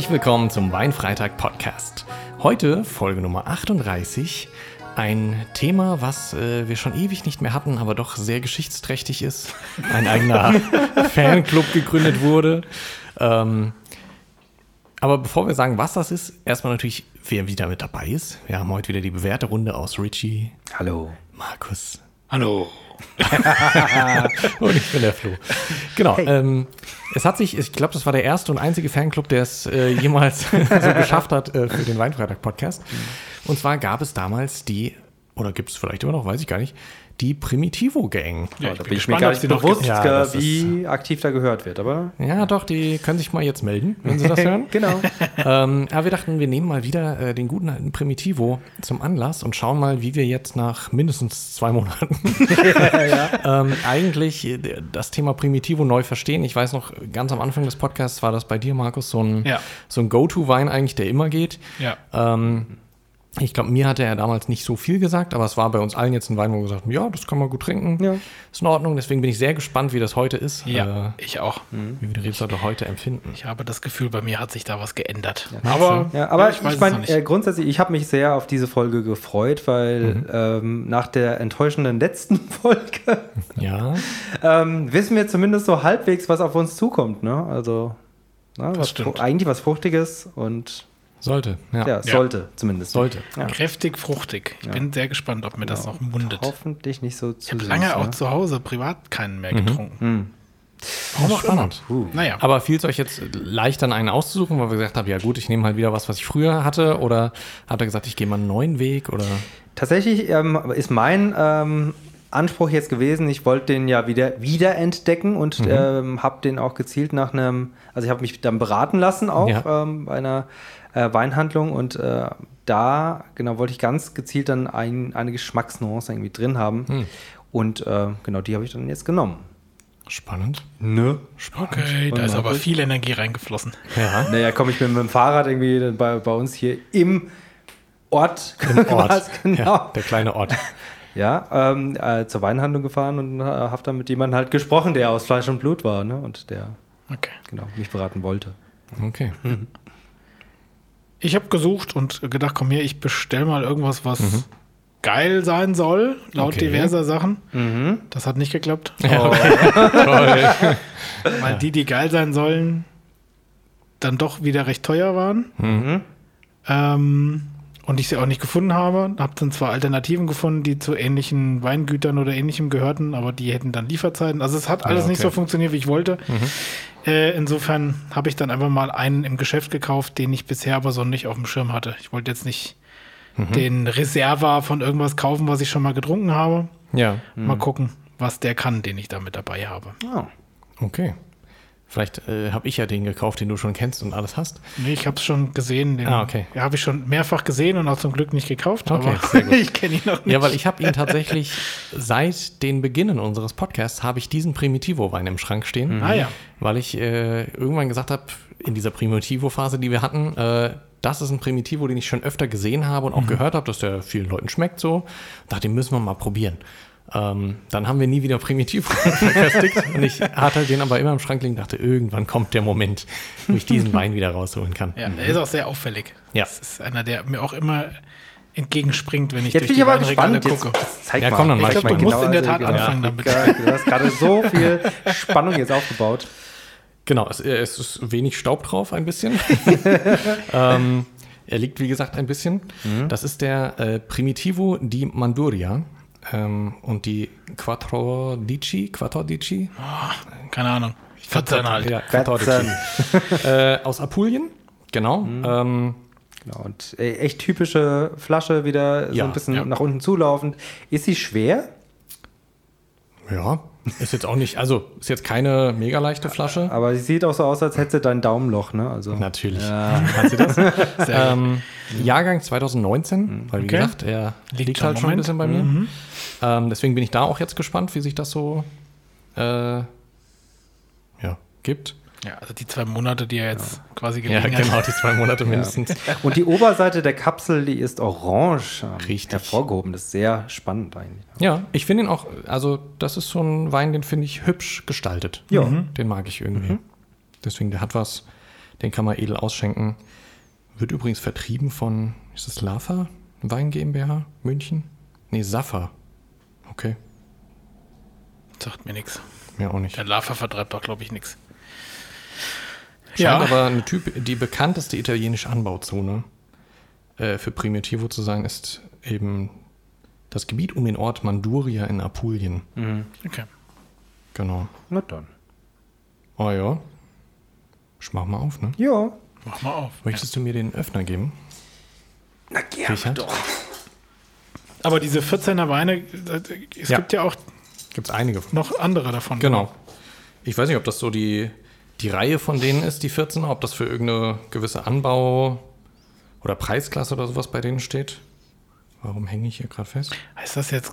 Herzlich willkommen zum Weinfreitag Podcast. Heute Folge Nummer 38. Ein Thema, was äh, wir schon ewig nicht mehr hatten, aber doch sehr geschichtsträchtig ist. Ein eigener Fanclub gegründet wurde. Ähm, aber bevor wir sagen, was das ist, erstmal natürlich, wer wieder mit dabei ist. Wir haben heute wieder die bewährte Runde aus Richie, Hallo. Markus Hallo. und ich bin der Flo. Genau. Ähm, es hat sich, ich glaube, das war der erste und einzige Fanclub, der es äh, jemals so geschafft hat äh, für den Weinfreitag-Podcast. Und zwar gab es damals die, oder gibt es vielleicht immer noch, weiß ich gar nicht, die Primitivo-Gang. Ja, da bin ich mir gar nicht ob sie noch bewusst, Ja, äh, das wie aktiv da gehört wird, aber. Ja, doch, die können sich mal jetzt melden, wenn sie das hören. genau. ähm, aber wir dachten, wir nehmen mal wieder äh, den guten alten Primitivo zum Anlass und schauen mal, wie wir jetzt nach mindestens zwei Monaten ähm, eigentlich äh, das Thema Primitivo neu verstehen. Ich weiß noch, ganz am Anfang des Podcasts war das bei dir, Markus, so ein, Ja. so ein Go-To-Wein eigentlich, der immer geht. Ja. Ähm, ich glaube, mir hatte er damals nicht so viel gesagt, aber es war bei uns allen jetzt ein Wein, wo wir gesagt haben, ja, das kann man gut trinken, Ja. ist in Ordnung. Deswegen bin ich sehr gespannt, wie das heute ist, Ja, äh, ich auch. wie wir die Rebsorte heute empfinden. Ich habe das Gefühl, bei mir hat sich da was geändert. Meinst Aber, Ja, aber ich ich, weiß es meine, noch nicht. äh, grundsätzlich, ich habe mich sehr auf diese Folge gefreut, weil ähm, nach der enttäuschenden letzten Folge Ja, ähm, wissen wir zumindest so halbwegs, was auf uns zukommt. Ne? Also, na, was, stimmt. Fru- eigentlich was Fruchtiges und sollte. Ja, ja, sollte zumindest. sollte. Ja. Kräftig, fruchtig. Ich bin sehr gespannt, ob mir das noch mundet. Hoffentlich nicht so zu Ich habe lange auch ne? zu Hause privat keinen mehr getrunken. Warum auch spannend. Naja, Aber fiel es euch jetzt leicht dann einen auszusuchen, weil wir gesagt haben, ja gut, ich nehme halt wieder was, was ich früher hatte? Oder hat er gesagt, ich gehe mal einen neuen Weg? Oder Tatsächlich ähm, ist mein ähm, Anspruch jetzt gewesen, ich wollte den ja wieder wiederentdecken und ähm, habe den auch gezielt nach einem, also ich habe mich dann beraten lassen auch Ja. ähm, bei einer äh, Weinhandlung und äh, da genau wollte ich ganz gezielt dann ein, eine Geschmacksnuance irgendwie drin haben und äh, genau die habe ich dann jetzt genommen. spannend? Ne? okay, da ist aber viel Energie reingeflossen. Ja. Naja, komme ich mit, mit dem Fahrrad irgendwie bei, bei uns hier im Ort, Ort. quasi, genau. Ja, der kleine Ort. Ja, ähm, äh, zur Weinhandlung gefahren und äh, habe dann mit jemandem halt gesprochen, der aus Fleisch und Blut war, ne? Und der Okay. genau mich beraten wollte. Okay. Ich habe gesucht und gedacht, komm her, ich bestell mal irgendwas, was geil sein soll, laut Okay. diverser Sachen. Das hat nicht geklappt. Toll. weil die, die geil sein sollen, dann doch wieder recht teuer waren. Ähm, und ich sie auch nicht gefunden habe. Habe dann zwar Alternativen gefunden, die zu ähnlichen Weingütern oder ähnlichem gehörten, aber die hätten dann Lieferzeiten. Also es hat alles nicht okay. so funktioniert, wie ich wollte. Äh, insofern habe ich dann einfach mal einen im Geschäft gekauft, den ich bisher aber so nicht auf dem Schirm hatte. Ich wollte jetzt nicht den Reserva von irgendwas kaufen, was ich schon mal getrunken habe. Ja, Mal gucken, was der kann, den ich da mit dabei habe. Oh. okay. Vielleicht äh, habe ich ja den gekauft, den du schon kennst und alles hast. Nee, ich habe es schon gesehen. Den Ah, okay. Ja, habe ich schon mehrfach gesehen und auch zum Glück nicht gekauft. Okay, ich kenne ihn noch nicht. Ja, weil ich habe ihn tatsächlich seit den Beginnen unseres Podcasts habe ich diesen Primitivo-Wein im Schrank stehen. Ah ja. Weil ich äh, irgendwann gesagt habe, in dieser Primitivo-Phase, die wir hatten, äh, das ist ein Primitivo, den ich schon öfter gesehen habe und auch gehört habe, dass der vielen Leuten schmeckt so. Dachte, den müssen wir mal probieren. Ähm, dann haben wir nie wieder Primitivo verfestigt und ich hatte den aber immer im Schrank liegen, dachte, irgendwann kommt der Moment, wo ich diesen Wein wieder rausholen kann. Ja, er ist auch sehr auffällig. Ja. Das ist einer, der mir auch immer entgegenspringt, wenn ich Jetzt durch bin die ich aber Weinregale gucke. jetzt zeig Ja, mal. komm, dann mach Ich ich glaube, mal. du musst in der Tat genau, anfangen damit. Du hast gerade so viel Spannung jetzt aufgebaut. Genau, es, es ist wenig Staub drauf, ein bisschen. ähm, er liegt, wie gesagt, ein bisschen. Das ist der äh, Primitivo di Manduria ähm, und die Quattro Dici, Quattro Dici, Keine Ahnung. 14 halt. ja, Quattro Dici. äh, aus Apulien, genau. Ähm, Genau, und äh, echt typische Flasche, wieder so Ja, ein bisschen ja. nach unten zulaufend. Ist sie schwer? ja, ist jetzt auch nicht, also ist jetzt keine mega leichte Flasche. Aber sie sieht auch so aus, als hätte sie dein Daumenloch, ne? Also, Natürlich. Hat sie das? Sehr gut. ähm, Jahrgang 2019, weil wie Okay. gesagt, er liegt, Liegt halt schon ein bisschen bei mir. Ähm, deswegen bin ich da auch jetzt gespannt, wie sich das so äh, ja, gibt. Ja, also die zwei Monate, die er jetzt quasi Ja, gelegen genau, hat. die zwei Monate mindestens. Und die Oberseite der Kapsel, die ist orange ähm, Richtig. hervorgehoben. Das ist sehr spannend eigentlich. Ja, ich finde ihn auch, also das ist so ein Wein, den finde ich hübsch gestaltet. Ja. Den mag ich irgendwie. Deswegen, der hat was, Den kann man edel ausschenken. Wird übrigens vertrieben von, ist das Lafa? Wein GmbH? München? Nee, Safa. Okay, Sagt mir nichts. mir auch nicht. Der Lava vertreibt doch, glaube ich, nichts. Scheint aber eine Typ, die bekannteste italienische Anbauzone äh, für Primitivo zu sein, ist eben das Gebiet um den Ort Manduria in Apulien. Okay. Genau. Na dann. Oh ja. Ich mach mal auf, ne? Ja. Mach mal auf. Möchtest du mir den Öffner geben? Na gerne Richard? doch. Aber diese 14er Weine, äh, es Ja. gibt ja auch Gibt's einige von. noch andere davon. Genau. Ich weiß nicht, ob das so die, die Reihe von denen ist, die 14er, ob das für irgendeine gewisse Anbau- oder Preisklasse oder sowas bei denen steht. Warum hänge ich hier gerade fest? Heißt das jetzt,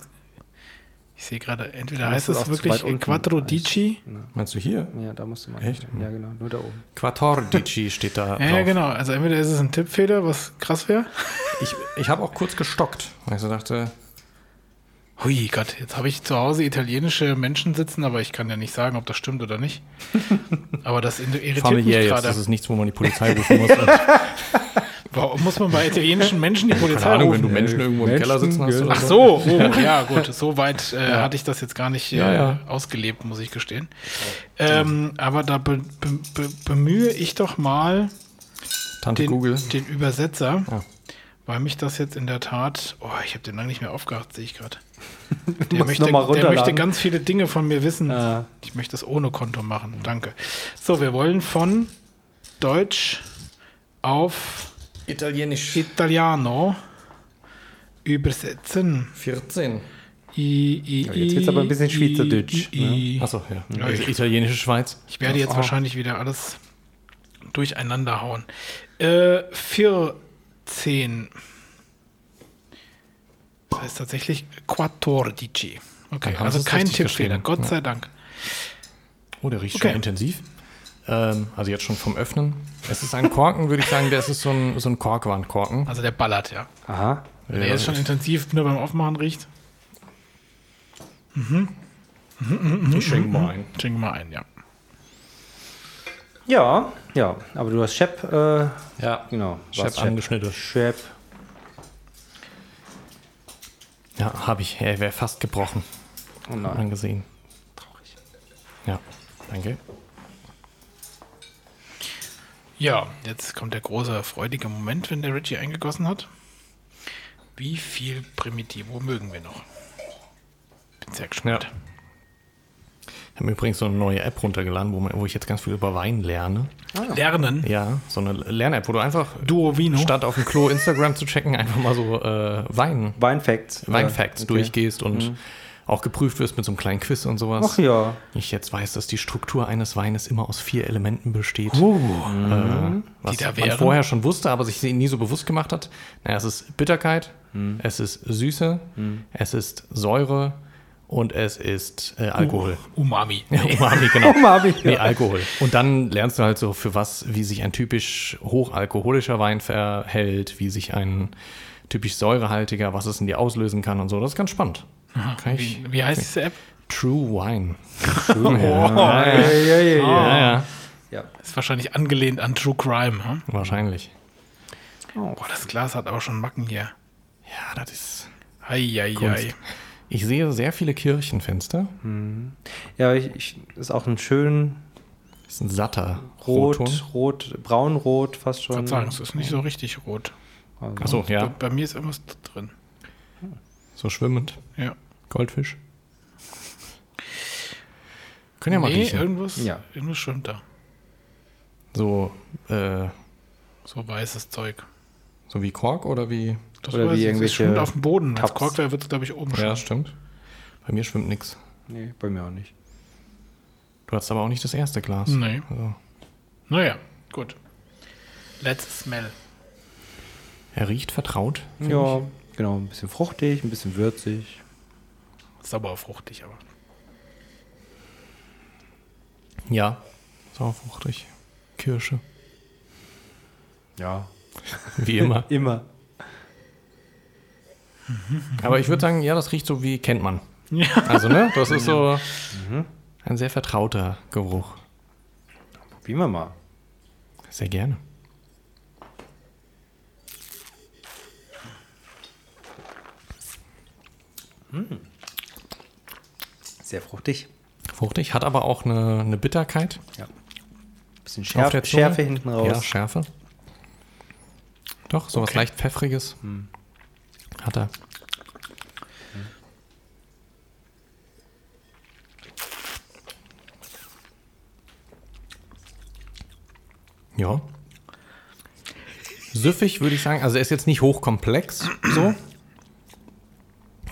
ich sehe gerade, entweder Ja, heißt es wirklich. Quattro Dici? Meinst du hier? Ja, da musst du mal. Echt? Ja, genau. Nur da oben. Quattordici steht da Ja, ja, drauf. genau. Also entweder ist es ein Tippfehler, was krass wäre. Ich, ich habe auch kurz gestockt, weil ich so dachte, Hui Gott, jetzt habe ich zu Hause italienische Menschen sitzen, aber ich kann ja nicht sagen, ob das stimmt oder nicht. Aber das irritiert familiär mich jetzt, gerade. das ist nichts, wo man die Polizei rufen muss. Warum muss man bei italienischen Menschen die Polizei keine Ahnung, wenn rufen? du Menschen irgendwo im Keller sitzen hast oder Ach so. oh, ja gut, so weit äh, hatte ich das jetzt gar nicht äh, Ja, ja. ausgelebt, muss ich gestehen. Ähm, aber da be be be bemühe ich doch mal Tante den, Google. den Übersetzer, Ja. Weil mich das jetzt in der Tat, oh, ich habe den lange nicht mehr aufgehacht, sehe ich gerade. Der, möchte, der möchte ganz viele Dinge von mir wissen. Ah. Ich möchte das ohne Konto machen, danke. So, wir wollen von Deutsch auf Italienisch. Italiano übersetzen. 14. I, I, Ja, jetzt wird's aber ein bisschen Schweizerdeutsch, I. Achso, ja. Ja, Also ich- Italienische Schweiz. Ich werde jetzt Ah. wahrscheinlich wieder alles durcheinander hauen. Äh, 14. Das heißt tatsächlich Quattordici. Okay, also kein Tippfehler. Gott Ja. sei Dank. Oh, der riecht Okay. schon intensiv. Ähm, also jetzt schon vom Öffnen. Es ist ein Korken, würde ich sagen, der ist so ein, so ein Korkwandkorken. Also der ballert, ja. Aha. Wenn er jetzt schon intensiv nur beim Aufmachen riecht, Ich schenke mal ein. schenken wir mal ein, ja. Ja, ja. Aber du hast Shep, äh, Ja, genau. Shep angeschnitten. Shep. Ja, habe ich. Er wäre fast gebrochen. Oh Hat man nein. gesehen. Traurig. Ja, danke. Ja, jetzt kommt der große freudige Moment, wenn der Richie eingegossen hat. Wie viel Primitivo mögen wir noch? Bin sehr gespannt. Ja. Ich habe mir übrigens so eine neue App runtergeladen, wo, man, wo ich jetzt ganz viel über Wein lerne. Lernen. Ja, so eine Lern-App, wo du einfach Duo Vino. statt auf dem Klo Instagram zu checken, einfach mal so äh, Wein, Weinfacts. Weinfacts okay. durchgehst und auch geprüft wirst mit so einem kleinen Quiz und sowas. Ach ja. Ich jetzt weiß, dass die Struktur eines Weines immer aus vier Elementen besteht. Uh, äh, was Die da man vorher schon wusste, aber sich nie so bewusst gemacht hat. Naja, es ist Bitterkeit, es ist Süße, es ist Säure und es ist äh, Alkohol. Umami. Ja, Umami, genau. Umami, ja. Nee, Alkohol. Und dann lernst du halt so, für was, wie sich ein typisch hochalkoholischer Wein verhält, wie sich ein typisch säurehaltiger, was es in dir auslösen kann und so. Das ist ganz spannend. Kann ich, Wie, wie heißt diese App? True Wine. Ja, ja, ja, ja, ja. Ja, ja. ja. Ist wahrscheinlich angelehnt an True Crime. Hm? Wahrscheinlich. Boah, das Glas hat aber schon Macken hier. Ja, das ist. Eieiei. Kunst. Ich sehe sehr viele Kirchenfenster. Ja, ich, ich, ist auch ein schön ist ein satter rot, Rotton. rot, braunrot fast Ich schon. würde sagen, es ist nicht so richtig rot. Also, Achso, ja. Bei, bei mir ist irgendwas drin. So schwimmend. Ja. Goldfisch. Können ja mal nee, riechen. irgendwas, Ja. irgendwas schwimmt da. So, äh, So weißes Zeug. So wie Kork oder wie. Das Oder weiß wie ich, irgendwelche schwimmt auf dem Boden. Als Tabs. Korkwär wird es, glaube ich, oben Ja, schwimmen. stimmt. Bei mir schwimmt nichts. Nee, bei mir auch nicht. Du hast aber auch nicht das erste Glas. Nee. Also, Naja, gut. Let's smell. er riecht vertraut. Ja, genau. Ein bisschen fruchtig, ein bisschen würzig. Sauerfruchtig, aber. Ich. Ja. Sauerfruchtig. Kirsche. Ja. Wie immer. Immer. aber ich würde sagen, ja, das riecht so wie kennt man. Ja. Also, ne? Das ist so ein sehr vertrauter Geruch. Probieren wir mal. Sehr gerne. Sehr fruchtig. Fruchtig, hat aber auch eine, eine Bitterkeit. Bisschen Schärfe, der Zunge. Schärfe hinten raus. Ja, Schärfe. Doch, sowas Okay. leicht Pfeffriges. Hat er. Ja. Süffig würde ich sagen. Also er ist jetzt nicht hochkomplex so.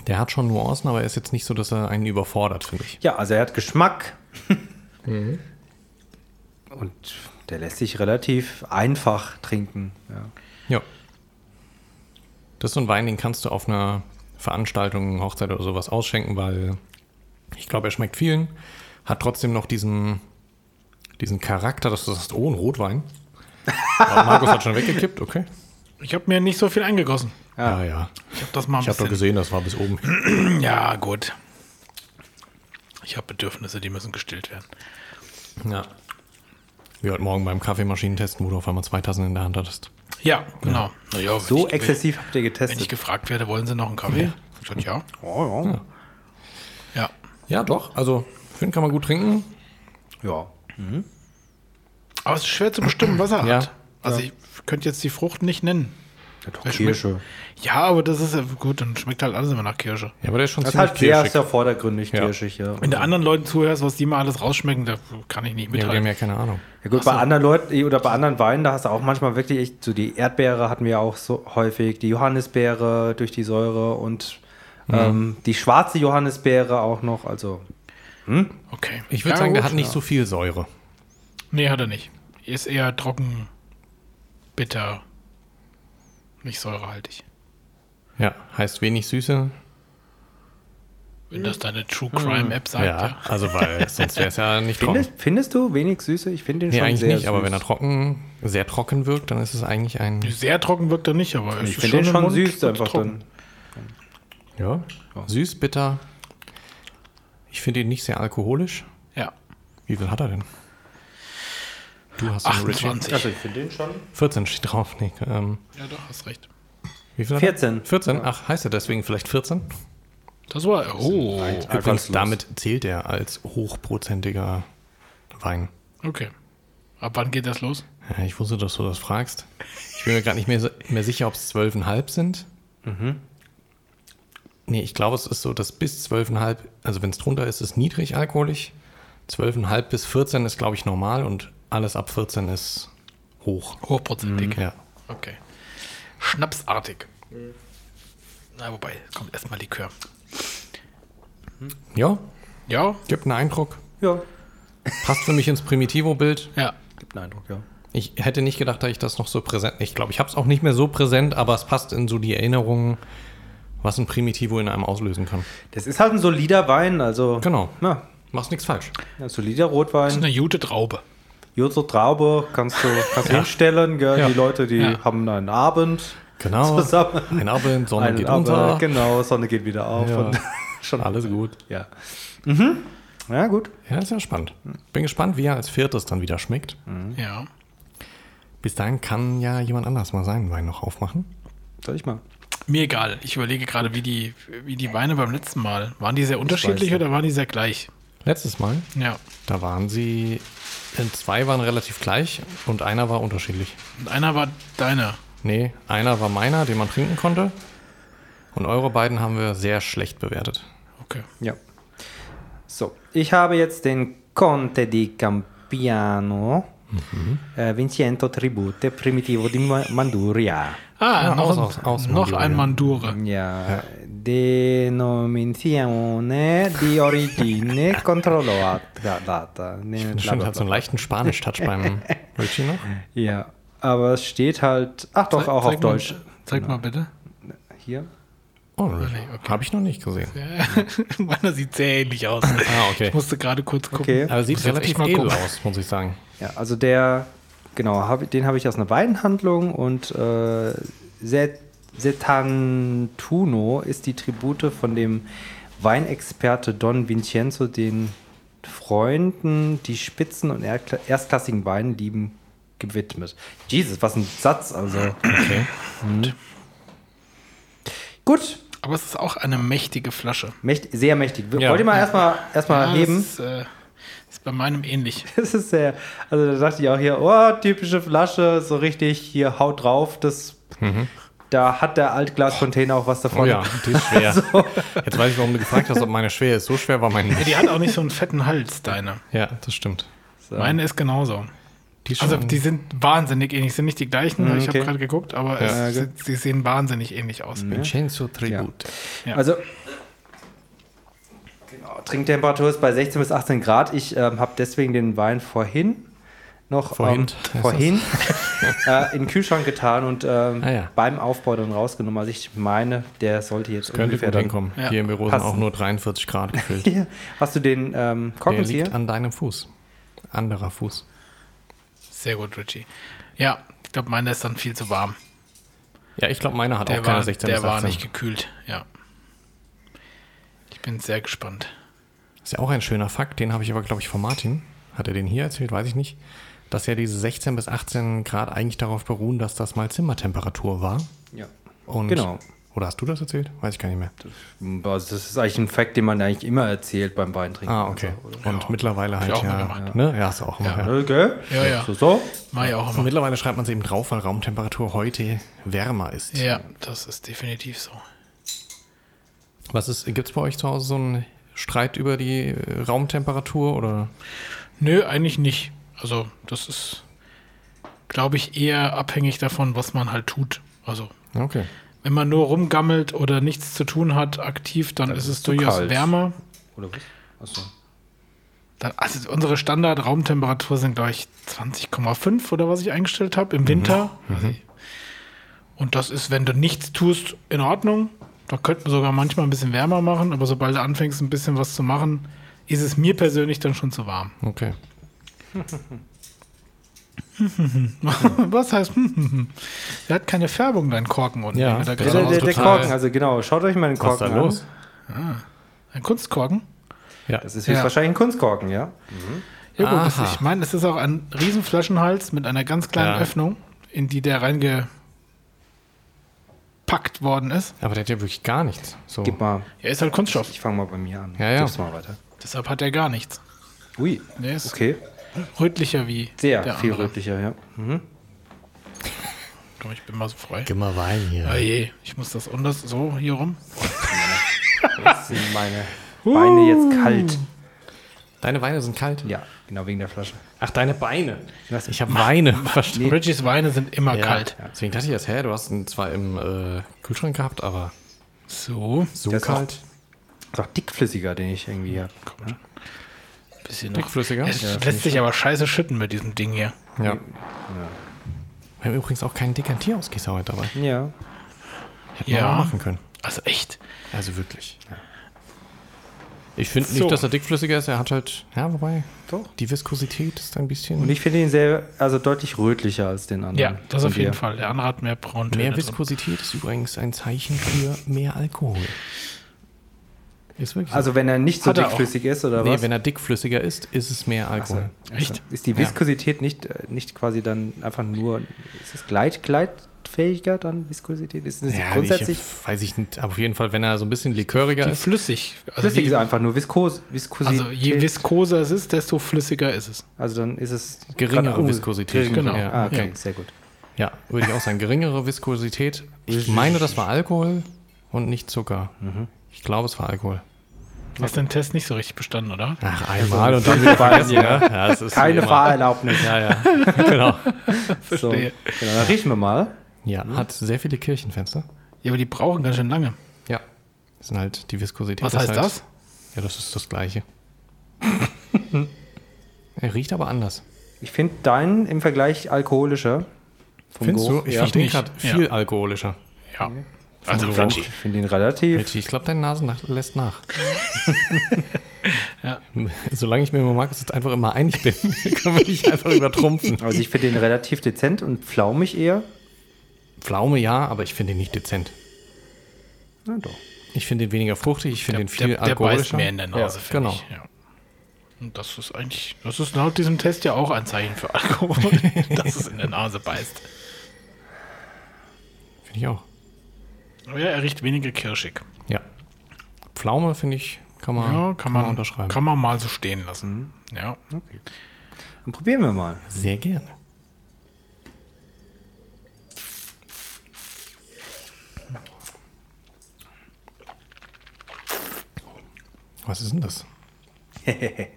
Der hat schon Nuancen, aber er ist jetzt nicht so, dass er einen überfordert, finde ich. Ja, also er hat Geschmack. Und der lässt sich relativ einfach trinken. Ja. Ja. Das ist so ein Wein, den kannst du auf einer Veranstaltung, Hochzeit oder sowas ausschenken, weil ich glaube, er schmeckt vielen, hat trotzdem noch diesen, diesen Charakter, dass du sagst, oh, ein Rotwein. Aber Markus hat schon weggekippt, okay. Ich habe mir nicht so viel eingegossen. Ja, ja. Ich habe das mal ein Ich habe doch gesehen, das war bis oben. Ja, gut. Ich habe Bedürfnisse, die müssen gestillt werden. Ja. Wie heute Morgen beim Kaffeemaschinentesten, wo du auf einmal zwei Tassen in der Hand hattest. Ja, genau. Na ja, wenn So ich- exzessiv habt ihr Wenn ich getestet. gefragt werde, wollen Sie noch einen Kaffee? Ich sag, ja. Oh, ja. Ja. Ja, doch. Also, ich finde, kann man gut trinken. ja. Aber es ist schwer zu bestimmen, was er Ja. hat. Also ich könnte jetzt die Frucht nicht nennen. Doch, Er Kirsche. Ja, aber das ist ja gut, dann schmeckt halt alles immer nach Kirsche. Ja, aber der ist schon Das ist ziemlich halt sehr, kirschig. sehr vordergründig Ja. kirschig, ja. Wenn du anderen Leuten zuhörst, was die mal alles rausschmecken, da kann ich nicht Ja, die haben mithalten. ja keine Ahnung. Ja gut, bei anderen Leuten oder bei anderen Weinen, da hast du auch manchmal wirklich echt, so die Erdbeere hatten wir auch so häufig, die Johannisbeere durch die Säure und ähm, die schwarze Johannisbeere auch noch, also Okay. Ich würde Ja, sagen, der gut. hat nicht so viel Säure. Nee, hat er nicht. Ist eher trocken, bitter, nicht säurehaltig. Ja, heißt wenig Süße. Wenn das deine True Crime App sagt, ja, ja. also weil sonst wäre es ja nicht trocken. findest, findest du wenig Süße? Ich finde den Nee, schon eigentlich sehr nicht, aber süß. wenn er trocken, sehr trocken wirkt, dann ist es eigentlich ein. Sehr trocken wirkt er nicht, aber Ich finde den schon Mund süß einfach trocken. dann. Ja. Süß, bitter. Ich finde ihn nicht sehr alkoholisch. Ja. Wie viel hat er denn? Du hast einen Richie. 28. Also ich finde den schon. 14 steht drauf. Nee, ähm, Ja, doch, hast recht. wie viel hat er? 14. 14? Ach, heißt er deswegen vielleicht 14? Das war, oh, Übrigens, damit zählt er als hochprozentiger Wein. okay. Ab wann geht das los? Ja, ich wusste, dass du das fragst. Ich bin mir gerade nicht mehr, mehr sicher, ob es 12,5 sind. Nee, ich glaube, es ist so, dass bis 12,5, also wenn es drunter ist, ist niedrig alkoholisch. 12,5 bis 14 ist, glaube ich, normal und alles ab 14 ist hoch. Hochprozentig. Ja. Okay. Schnapsartig. Na, wobei, kommt erstmal Likör. Ja, Ja, gibt einen Eindruck. Ja, Passt für mich ins Primitivo-Bild. ja. gibt einen Eindruck, ja. Ich hätte nicht gedacht, dass ich das noch so präsent. Ich glaube, ich habe es auch nicht mehr so präsent, aber es passt in so die Erinnerungen, was ein Primitivo in einem auslösen kann. Das ist halt ein solider Wein, also Genau. ja, Machst nichts falsch. ein solider Das ist Rotwein. eine gute Traube. Jürzer Traube kannst du, kannst du hinstellen, gell? Ja. die Leute, die Ja. haben einen Abend Genau. zusammen. Ein Abend, Sonne Einen geht Abend, unter. Genau, Sonne geht wieder auf. Ja. Und schon Alles gut. Ja. Mhm. Ja, gut. Ja, ist ja spannend. Bin gespannt, wie er als viertes dann wieder schmeckt. Ja. Bis dahin kann ja jemand anders mal seinen Wein noch aufmachen. Soll ich mal? Mir egal. Ich überlege gerade, wie die, wie die Weine beim letzten Mal. Waren die sehr unterschiedlich oder waren die sehr gleich? Letztes Mal, Ja. da waren sie, äh, zwei waren relativ gleich und einer war unterschiedlich. Und einer war deiner. Nee, einer war meiner, den man trinken konnte. Und eure beiden haben wir sehr schlecht bewertet. Okay. Ja. So, ich habe jetzt den Conte di Campiano, äh, Vincento Tribute, Primitivo di Ma- Manduria. Ah, Ja, noch, aus- ein, aus- aus noch ein Mandure. Ja, denominazione di origine controllata. Ne, bla, Stimmt, bla, hat so einen leichten Spanisch-Touch beim Richie noch. Ja, aber es steht halt, ach doch, Zeig- auch auf mal- Deutsch. Zeig mal bitte. Hier. Oh, nee, okay. habe ich noch nicht gesehen. Meiner sieht sehr ähnlich aus. Ah, okay. Ich musste gerade kurz gucken. Okay. Aber sieht relativ edel gucken. aus, muss ich sagen. Ja, also der, genau, hab, den habe ich aus einer Weinhandlung und äh, Set- Setantuno ist die Tribute von dem Weinexperte Don Vincenzo, den Freunden, die spitzen und erstklassigen Wein lieben, gewidmet. Jesus, was ein Satz, also. Okay. Gut, Aber es ist auch eine mächtige Flasche. mächt, sehr mächtig. Ja. Wollt ihr mal erstmal erstmal Ja, heben? Das ist, äh, ist bei meinem ähnlich. Das ist sehr, also da dachte ich auch hier, oh, typische Flasche, so richtig hier Haut drauf, das, da hat der Altglascontainer auch was davon. Oh ja, die ist schwer. Jetzt weiß ich, warum du gefragt hast, ob meine schwer ist. So schwer war meine Ja, nicht. die hat auch nicht so einen fetten Hals, deine. Ja, das stimmt. So. Meine ist genauso. Die ist Also die sind wahnsinnig ähnlich, sind nicht die gleichen. Mhm, Ich habe okay. gerade geguckt, aber Ja, es, sie, sehen wahnsinnig ähnlich aus. Vincenzo Tribute. Ja. Also, genau, Trinktemperatur ist bei 16 bis 18 Grad. Ich ähm, habe deswegen den Wein vorhin noch Vorhin, ähm, vorhin äh, in den Kühlschrank getan und ähm, Ah, ja. beim Aufbau dann rausgenommen. Also ich meine, der sollte jetzt Könnte ungefähr gut dann... hinkommen. Ja. Hier im Büro sind Passen. auch nur 43 Grad gefüllt. Hast du den ähm, Der liegt hier? an deinem Fuß. Anderer Fuß. Sehr gut, Richie. Ja, ich glaube, meiner ist dann viel zu warm. Ja, ich glaube, meiner hat Der auch keine war, 16 der war 18. nicht gekühlt, ja. Ich bin sehr gespannt. Ist ja auch ein schöner Fakt, den habe ich aber, glaube ich, von Martin. Hat er den hier erzählt? Weiß ich nicht. Dass ja diese 16 bis 18 Grad eigentlich darauf beruhen, dass das mal Zimmertemperatur war. Ja. Und Genau. Oder hast du das erzählt? Weiß ich gar nicht mehr. Also das ist eigentlich ein Fakt, den man eigentlich immer erzählt beim Weintrinken. Ah, okay. Also, Und mittlerweile halt auch mal ja. gemacht. Ne? Ja, hast du auch immer. Ja. oder? Okay. Ja, ja. So, so. Mach ich auch Und immer. mittlerweile schreibt man es eben drauf, weil Raumtemperatur heute wärmer ist. Ja, das ist definitiv so. Was ist, gibt es bei euch zu Hause so einen Streit über die äh, Raumtemperatur oder? Nö, eigentlich nicht. Also, das ist, glaube ich, eher abhängig davon, was man halt tut. Also, Okay. wenn man nur rumgammelt oder nichts zu tun hat, aktiv, dann ist es ist zu durchaus kalt. wärmer. Oder was? Achso. Dann, also unsere Standard-Raumtemperatur sind, glaube ich, 20,5 oder was ich eingestellt habe im Winter. Also, und das ist, wenn du nichts tust, in Ordnung. Da könnten wir sogar manchmal ein bisschen wärmer machen, aber sobald du anfängst, ein bisschen was zu machen, ist es mir persönlich dann schon zu warm. Okay. was heißt, der hat keine Färbung, dein Korken unten. Ja, den wir da der- Der, gerade der, der Korken, also genau, schaut euch mal den Was ist Korken da an. los? Ein Kunstkorken? Ja. Das ist Ja. höchstwahrscheinlich ein Kunstkorken, ja? Ja gut, das, ich meine, es ist auch ein Riesenflaschenhals mit einer ganz kleinen Ja. Öffnung, in die der reingepackt worden ist. Aber der hat ja wirklich gar nichts. So. Gib mal, Er ist halt Kunststoff. ich fange mal bei mir an. Ja, ja. Gib's mal weiter. Deshalb hat er gar nichts. Ui, Der ist okay. Rötlicher wie Sehr der viel andere. rötlicher, ja. Mhm. Komm, ich bin mal so frei. Gib mal Wein hier. Ah je, ich muss das anders so hier rum. Jetzt sind meine Beine jetzt kalt. Deine Weine sind kalt? Ja, genau wegen der Flasche. Ach, deine Beine. Was? Ich habe Weine verstanden. Reggies Weine sind immer Ja. kalt. Deswegen dachte ich jetzt, hä, du hast ihn zwar im äh, Kühlschrank gehabt, aber So, so Das ist kalt. ist auch dickflüssiger, den ich irgendwie habe. Bisschen noch. Dickflüssiger? Es Ja, lässt sich aber scheiße schütten mit diesem Ding hier. Ja. Wir haben übrigens auch keinen Dekantierausgießer heute dabei. Ja. Hätten Ja. wir auch machen können. Also echt. Also wirklich. Ich finde So. nicht, dass er dickflüssiger ist. Er hat halt, ja, wobei, Doch. die Viskosität ist ein bisschen Und ich finde ihn sehr, also deutlich rötlicher als den anderen. Ja, das auf jeden. Fall. Der andere hat mehr Braun. Mehr Viskosität ist übrigens ein Zeichen für mehr Alkohol. Ist wirklich so. Also wenn er nicht so Hat er auch. dickflüssig ist, oder nee, was? wenn er dickflüssiger ist, ist es mehr Alkohol. Echt? Ist die Viskosität nicht, äh, nicht quasi dann einfach nur, ist es gleit, gleitfähiger dann Viskosität? Ist es Ja, grundsätzlich, ich, weiß ich nicht. Aber auf jeden Fall, wenn er so ein bisschen liköriger Die ist. flüssig. Also, flüssig je, ist einfach nur Viskos, Viskosität. also je viskoser es ist, desto flüssiger ist es. Also dann ist es Geringere oh, Viskosität. gering- Genau. Ja. Ah, okay, Ja. sehr gut. Ja, würde ich auch sagen. Geringere Viskosität. Ich meine, das war Alkohol und nicht Zucker. Mhm. Ich glaube, es war Alkohol. Du hast den Test nicht so richtig bestanden, oder? Ach, einmal und dann wieder vergessen. Ja, ja, es ist Keine. Fahrerlaubnis. Ja, ja, genau. So, Verstehe. genau, dann riechen wir mal. Ja, hat sehr viele Kirchenfenster. Ja, aber die brauchen ganz schön lange. Ja. Das sind halt die Viskosität. Was heißt halt, das? Ja, das ist das Gleiche. er riecht aber anders. Ich finde deinen im Vergleich alkoholischer. Vom Findest du? Ich Ja. finde den nicht. gerade Ja. viel alkoholischer. Ja. Also. Reggie. Ich finde ihn relativ. Richie, ich glaube, deine Nase nach, lässt nach. Ja. Solange ich mir mit Markus jetzt einfach immer einig bin, können wir dich einfach übertrumpfen. Also ich finde ihn relativ dezent und flaumig eher. Pflaume ja, aber ich finde ihn nicht dezent. Na doch. Ich finde ihn weniger fruchtig, ich finde ihn viel der, der beißt alkoholischer. mehr in der Nase, ja, genau. ich. Ja. Und das ist eigentlich, das ist laut diesem Test ja auch ein Zeichen für Alkohol, dass es in der Nase beißt. Finde ich auch. Aber ja, er riecht weniger kirschig. Ja. Pflaume, finde ich, kann man, Ja, kann man, unterschreiben. kann man mal so stehen lassen. Ja. Dann probieren wir mal. Sehr gerne. Was ist denn das?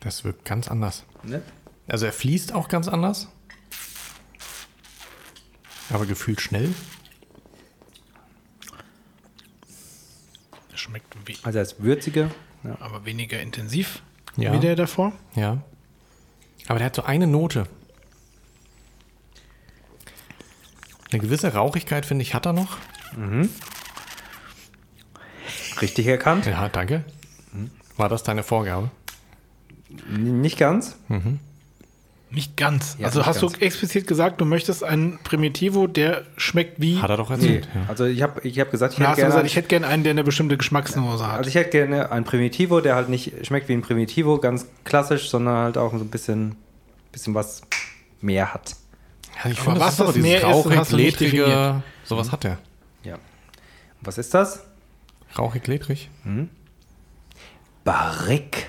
Das wirkt ganz anders. Ne? Also er fließt auch ganz anders. Aber gefühlt schnell. Schmeckt we Also als würzige. Ja. aber weniger intensiv Ja. wie der davor. Ja. Aber der hat so eine Note. Eine gewisse Rauchigkeit, finde ich, hat er noch. Richtig erkannt? Ja, danke. War das deine Vorgabe? N- Nicht ganz. Nicht ganz. Ja, also nicht hast ganz. du explizit gesagt, du möchtest einen Primitivo, der schmeckt wie. Hat er doch Nee. erzählt. Ja. Also ich habe ich hab gesagt, ich hätte gerne, gesagt, ich hätte gerne einen, der eine bestimmte Geschmacksnuance hat. also ich hätte gerne einen Primitivo, der halt nicht schmeckt wie ein Primitivo, ganz klassisch, sondern halt auch so ein bisschen, bisschen was mehr hat. Ja, ich finde, was das, ist das mehr ist, rauchig, nicht ledrige, sowas hat er. Ja. Was ist das? Rauchig, ledrig. Barrique.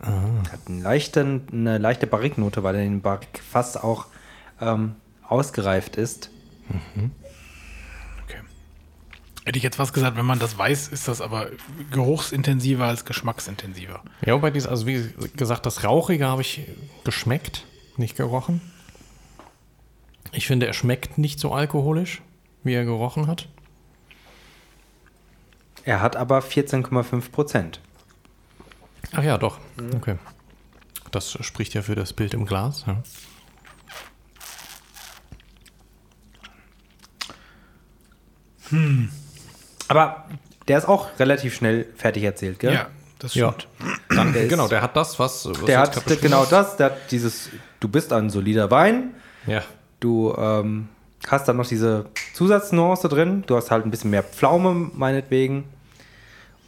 Hat einen leichten, eine leichte Barrique-Note, weil er in Barrique fast auch ähm, ausgereift ist. Okay. Hätte ich jetzt was gesagt, wenn man das weiß, ist das aber geruchsintensiver als geschmacksintensiver. Ja, wobei dies, also wie gesagt, das Rauchige habe ich geschmeckt, nicht gerochen. Ich finde, er schmeckt nicht so alkoholisch, wie er gerochen hat. Er hat aber 14,5 Prozent. Ach ja, doch. Okay. Das spricht ja für das Bild im Glas. Ja. Aber der ist auch relativ schnell fertig erzählt, gell? Ja, das Ja. stimmt. Dann, Der ist- genau, der hat das, was. was Der hat genau hast. das, der hat dieses, du bist ein solider Wein, Ja. du ähm, hast dann noch diese Zusatznuance drin, du hast halt ein bisschen mehr Pflaume meinetwegen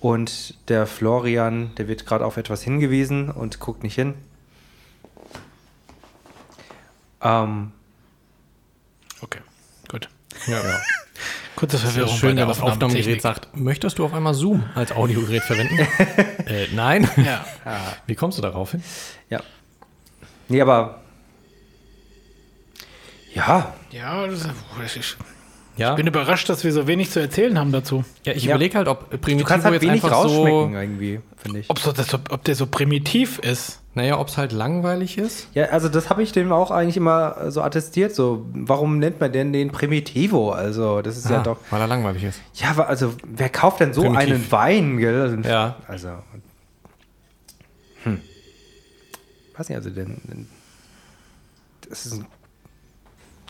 und der Florian, der wird gerade auf etwas hingewiesen und guckt nicht hin. Ähm, Okay, gut. ja. ja. Kurze Das Verwirrung schön, bei wenn der das Aufnahmegerät sagt, möchtest du auf einmal Zoom als Audiogerät verwenden? äh, nein. Ja. Wie kommst du darauf hin? ja. Nee, aber ja, Ja, das ist, das ist, Ja, ich bin überrascht, dass wir so wenig zu erzählen haben dazu. ja ich Ja. überlege halt, ob du Primitivo kannst halt jetzt wenig einfach rausschmecken so, irgendwie, finde ich. Ob, so, das, ob der so primitiv ist. naja, ob es halt langweilig ist. Ja, also das habe ich dem auch eigentlich immer äh, so attestiert. So, warum nennt man denn den Primitivo? Also, das ist ja Ah, doch. Weil er langweilig ist. Ja, also, wer kauft denn so Primitiv. einen Wein, gell? Also, Ja. Also. Hm. Weiß nicht, also, denn- Das ist ein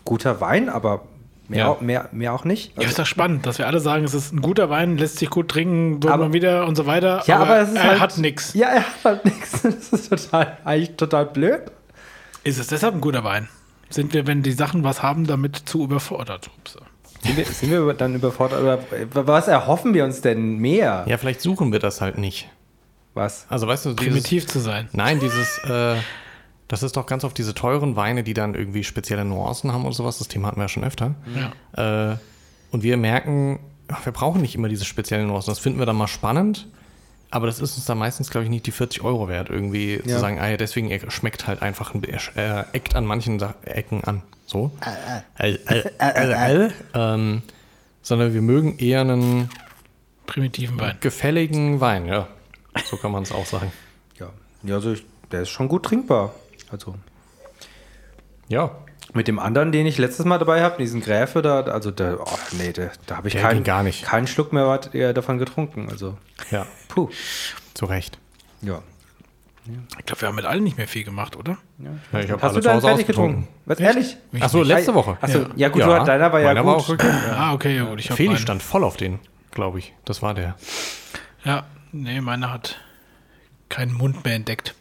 guter Wein, aber mehr, Ja. auch, mehr, mehr auch nicht. Ja, ist doch spannend, dass wir alle sagen, es ist ein guter Wein, lässt sich gut trinken, wird Aber- man wieder und so weiter. ja, aber, es ist er halt, hat nichts. Ja, er hat halt nichts. Das ist total, eigentlich total blöd. Ist es deshalb ein guter Wein? Sind wir, wenn die Sachen was haben, damit zu überfordert? Ups. Sind wir, sind wir dann überfordert? Oder was erhoffen wir uns denn mehr? Ja, vielleicht suchen wir das halt nicht. Was? Also weißt du, dieses, Primitiv zu sein. Nein, dieses, äh, das ist doch ganz oft diese teuren Weine, die dann irgendwie spezielle Nuancen haben und sowas. Das Thema hatten wir ja schon öfter. Ja. Äh, und wir merken, ach, wir brauchen nicht immer diese speziellen Nuancen. Das finden wir dann mal spannend. Aber das ist uns dann meistens, glaube ich, nicht die 40 Euro wert, irgendwie zu Ja. sagen, ah ja, deswegen er schmeckt halt einfach, ein, er äh, eckt an manchen Sa Ecken an. So. Äh, äh, ähm, sondern wir mögen eher einen Primitiven Wein. gefälligen Wein, ja. So kann man es auch sagen. Ja, ja also ich, der ist schon gut trinkbar. Also Ja, mit dem anderen, den ich letztes Mal dabei habe, diesen Gräfe da, also da, oh, nee, da, da habe ich Der keinen, ging gar nicht. keinen Schluck mehr wat- äh, davon getrunken. Also, ja, puh. zu Recht. Ja. Ich glaube, wir haben mit allen nicht mehr viel gemacht, oder? Ja, ich hab Hast alle du zu deinen Hause fertig ausgetrunken. getrunken? Was, ehrlich? Ach so, letzte Woche. Achso, ja. Ja. gut, Ja, du, deiner war ja meiner gut. war auch okay. Ah, okay, ja gut. Ich hab Feli meinen- stand voll auf den, glaube ich. Das war der. Ja, nee, meiner hat keinen Mund mehr entdeckt.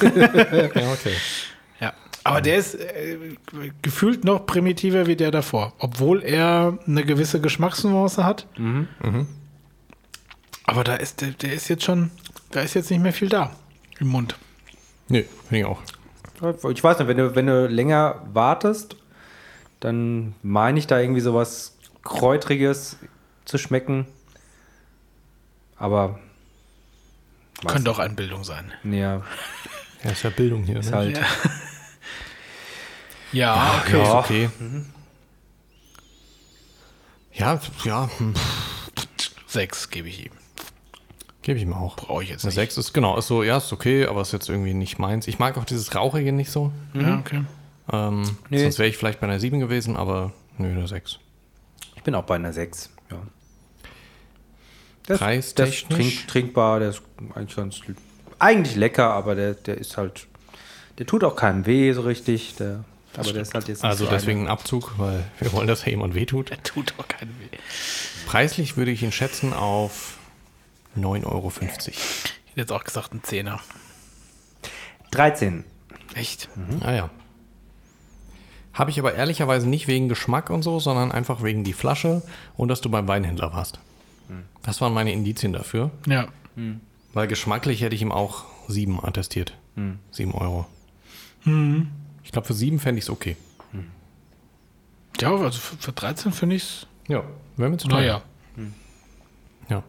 Ja, okay. Ja. Aber der ist äh, gefühlt noch primitiver wie der davor, obwohl er eine gewisse Geschmacksnuance hat. Mhm. Aber da ist der, der ist jetzt schon Da ist jetzt nicht mehr viel da im Mund. Nee, finde ich auch. Ich weiß nicht, wenn du, wenn du länger wartest, dann meine ich da irgendwie sowas Kräutriges zu schmecken. Aber Könnte auch Einbildung sein. ja, Ja, ist ja Bildung hier. ist ne? halt. Ja, okay. Ja, ist Ja. okay. Ja, ja, hm, Sechs gebe ich ihm. gebe ich ihm auch. Brauche ich jetzt Eine nicht. 6 ist, genau, ist so, ja, ist okay, aber ist jetzt irgendwie nicht meins. Ich mag auch dieses Rauchige nicht so. Ja, okay. Ähm, Nee. Sonst wäre ich vielleicht bei einer 7 gewesen, aber nö, eine 6. Ich bin auch bei einer 6. Ja. Das, das Preistechnisch? trink, trinkbar, der ist eigentlich ganz eigentlich lecker, aber der, der ist halt. Der tut auch keinem weh so richtig. Der, aber der ist halt jetzt Also so deswegen ein Abzug, weil wir wollen, dass ja jemand wehtut. Er tut auch keinen weh. Preislich würde ich ihn schätzen auf 9,50 Euro. Ich hätte jetzt auch gesagt, ein Zehner. Eine. 13. Echt? Ah ja. Habe ich aber ehrlicherweise nicht wegen Geschmack und so, sondern einfach wegen die Flasche und dass du beim Weinhändler warst. Das waren meine Indizien dafür. Ja. Weil geschmacklich hätte ich ihm auch 7 attestiert. 7 Euro. Ich glaube, für 7 fände ich es okay. Ja, also für, für 13 finde ich es. Ja, wäre mir zu teuer. Naja. Ja.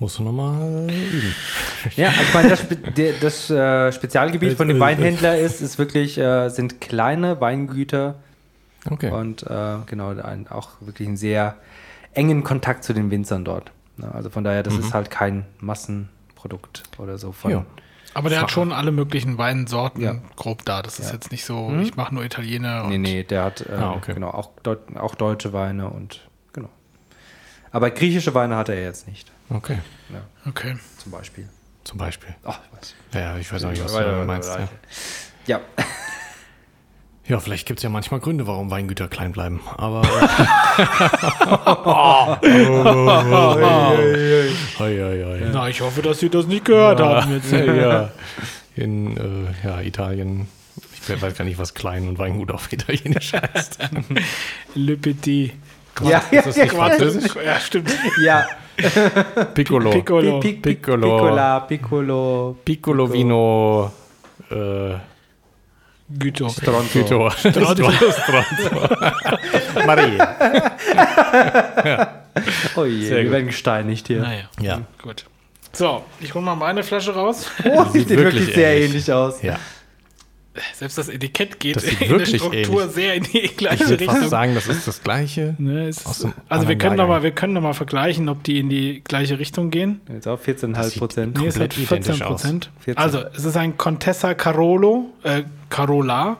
Musst du nochmal üben. Ja, ich meine, das, Spe das äh, Spezialgebiet von dem Weinhändler ist, ist wirklich, äh, sind kleine Weingüter Okay. und äh, genau, ein, auch wirklich einen sehr engen Kontakt zu den Winzern dort. Ja, also von daher, das ist halt kein Massenprodukt oder so von. Ja. Aber der hat schon alle möglichen Weinsorten Ja. grob da. Das ist jetzt nicht so, ich mache nur Italiener. Nee, und nee, der hat äh, Ah, okay. genau, auch, deut auch deutsche Weine und genau. Aber griechische Weine hat er jetzt nicht, Okay. Okay. zum Beispiel. Zum Beispiel. Ach, ich weiß. Ja, ich weiß auch nicht, was du meinst. Ja. Ja, ja, vielleicht gibt es ja manchmal Gründe, warum Weingüter klein bleiben. Aber. Hei. Na, ich hoffe, dass Sie das nicht gehört haben jetzt. ja. In äh, ja, Italien. Ich weiß gar nicht, was klein und Weingut auf Italienisch heißt. Le Petit. ja, ja, Ist das nicht französisch? Ja, stimmt. ja. Piccolo. Piccolo. Pi- pi- Piccolo. Piccola, Piccolo, Piccolo Vino. Äh, Güter. Stronzo. Güto. Stronzo. Maria. Oh je, Sehr wir gut. werden gesteinigt hier. Naja, Ja. gut. So, ich hole mal meine Flasche raus. Oh, sieht Sieht wirklich, wirklich sehr ähnlich. ähnlich aus. Ja. Selbst das Etikett geht Das in der wirklich Struktur ähnlich. sehr in die Ich gleiche würde fast Richtung. sagen, das ist das Gleiche. Ne, ist, also wir können, noch Jahrgang. mal, wir können noch mal vergleichen, ob die in die gleiche Richtung gehen. Jetzt auch 14,5 Prozent. Nee, es hat Komplett 14 identisch aus. Prozent. 14. Also, es ist ein Contessa Carolo, äh, Carola,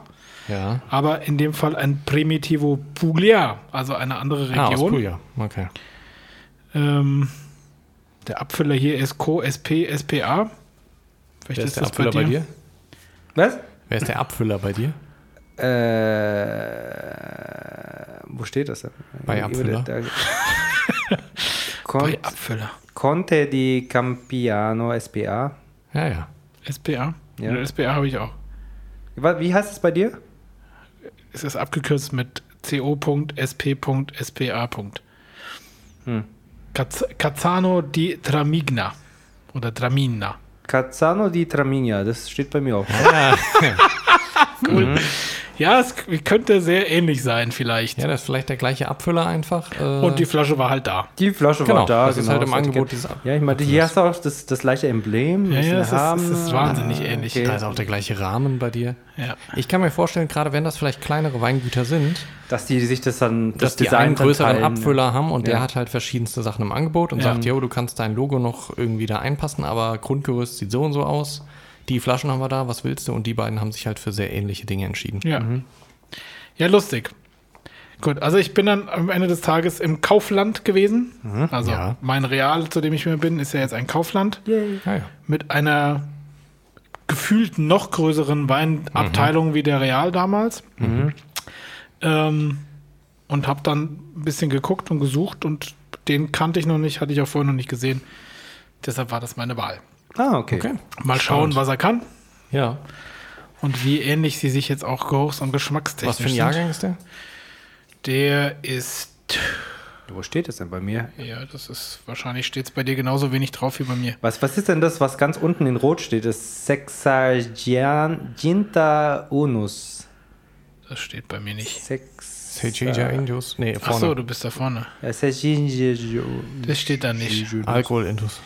Ja. aber in dem Fall ein Primitivo Puglia, also eine andere Ah, aus Region. Puglia. Okay. ähm, der Abfüller hier ist Co. SP SPA. Vielleicht Wer ist der Abfüller bei dir? Was? Wer ist der Abfüller bei dir? Äh, wo steht das denn? Bei Abfüller? da- Bei Abfüller. Conte di Campiano SPA. Ja, ja. SPA? Ja. SPA habe ich auch. Wie heißt es bei dir? Es ist abgekürzt mit co.sp.spa. Hm. Caz Cazzano di Tramigna. Oder Tramina. Cazzano di Tramigna, das steht bei mir auch. Cool. Ja, es könnte sehr ähnlich sein, vielleicht. Ja, das ist vielleicht der gleiche Abfüller einfach. Äh, Und die Flasche war halt da. Die Flasche Genau, war da. das ist halt im das Angebot dieses Ab- Ja, ich meine, hier hast du auch das, das gleiche Emblem. Ja, das ja, es ist- es ist wahnsinnig ähnlich. Okay. da ist auch der gleiche Rahmen bei dir. Ja. Ich kann mir vorstellen, gerade wenn das vielleicht kleinere Weingüter sind, Dass die sich das dann, dass das die Design einen dann größeren teilen. Abfüller haben und der Ja. hat halt verschiedenste Sachen im Angebot und Ja. sagt, jo, du kannst dein Logo noch irgendwie da einpassen, aber Grundgerüst sieht so und so aus. Die Flaschen haben wir da, was willst du? Und die beiden haben sich halt für sehr ähnliche Dinge entschieden. Ja. Ja, lustig. Gut, also ich bin dann am Ende des Tages im Kaufland gewesen. Also Ja. mein Real, zu dem ich mir bin, ist ja jetzt ein Kaufland Yay. Ja, ja. mit einer gefühlt noch größeren Weinabteilung wie der Real damals. Ähm, und habe dann ein bisschen geguckt und gesucht und den kannte ich noch nicht, hatte ich auch vorher noch nicht gesehen. Deshalb war das meine Wahl. Ah, okay. Okay. Mal schauen, Spannend. was er kann Ja. und wie ähnlich sie sich jetzt auch geruchs- und geschmackstechnisch Was für ein. Jahrgang ist der? Der ist Wo steht es denn bei mir? Ja, das ist wahrscheinlich steht es bei dir genauso wenig drauf wie bei mir. Was, was ist denn das, was ganz unten in Rot steht? Das Sexaginta unus. Das steht bei mir nicht. Sex. Sejija Indios. Nee, vorne. du bist da vorne. Das steht da nicht. Alkohol Indus.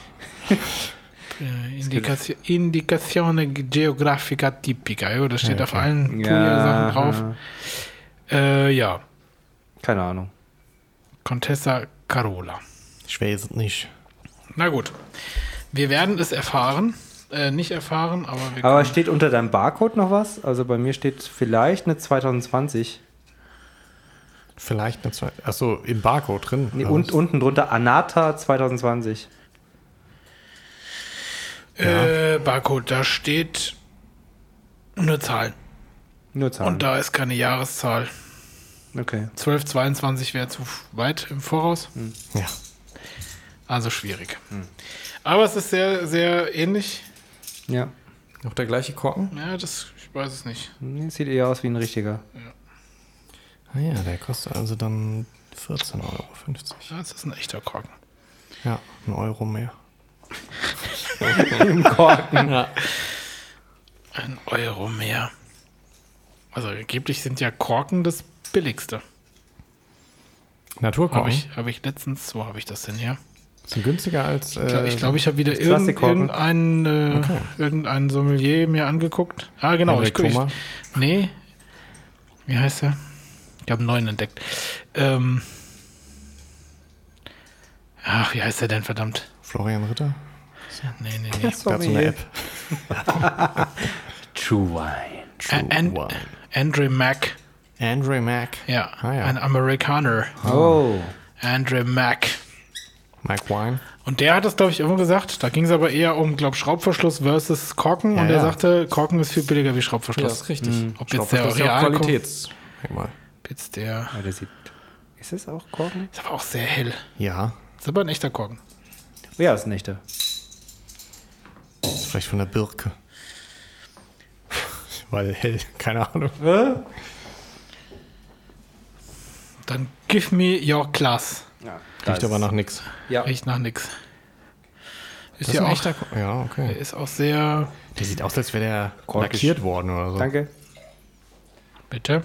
Äh, Indikation, Indikazione Geografica Tipica. Jo, das steht Ja, auf okay. allen Ja, Puglia-Sachen drauf. Äh, ja, Keine Ahnung. Contessa Carola. Ich weiß es nicht. Na gut. Wir werden es erfahren. Äh, nicht erfahren, aber wir Aber steht unter deinem Barcode noch was? Also bei mir steht vielleicht eine 2020. Vielleicht eine zweite. Achso, im Barcode drin. Nee, und was? unten drunter Anata 2020. Äh, Barcode, da steht nur Zahlen. Nur Zahlen. Und da ist keine Jahreszahl. okay. 12, 22 wäre zu weit im Voraus. Ja. Also schwierig. Aber es ist sehr, sehr ähnlich. Ja. Noch der gleiche Korken? Ja, das, ich weiß es nicht. Nee, Sieht eher aus wie ein richtiger. Ah ja, der kostet also dann 14,50 Euro. Ja, das ist ein echter Korken. Ja, ein Euro mehr. Im Korken. Ja. Ein Euro mehr. Also angeblich sind ja Korken das billigste. Habe Naturkorken ich, hab ich letztens, wo habe ich das denn her? sind günstiger als. Ich glaube, äh, ich, glaub, ich habe wieder irgend, irgendeinen äh, Okay. irgendeinen Sommelier mir angeguckt. Ah, genau. Ich, Henrik ich, Thoma. nee. Wie heißt er? Ich habe einen neuen entdeckt. Ähm, ach, wie heißt er denn, verdammt? Florian Ritter. Nee, nee, nee. Der hat so eine App. True Wine. True An- Wine. Andre Mack. Andre Mac. Ja, Ah, ja. ein Amerikaner. Oh. Andre Mack. Mike Wine. Und der hat das, glaube ich, irgendwo gesagt. Da ging es aber eher um, glaube Schraubverschluss versus Korken. Ja, und er ja. sagte, Korken ist viel billiger wie Ja, Schraubverschluss. das ist richtig. Ob jetzt der ist ja Qualitäts. Mal. Ob jetzt der. Ja, der sieht. Ist das auch Korken? Ist aber auch sehr hell. Ja, Ist aber ein echter Korken. Ja, ist ein echter. ist vielleicht von der Birke. Weil hell, keine Ahnung. Dann give me your glass. Ja, Riecht aber nach nix. Ja. Riecht nach nix. Ist Das ja ein auch, echter Ja, okay. ist auch sehr. Der sieht aus, als wäre der Korkisch. lackiert worden oder so. Danke. Bitte.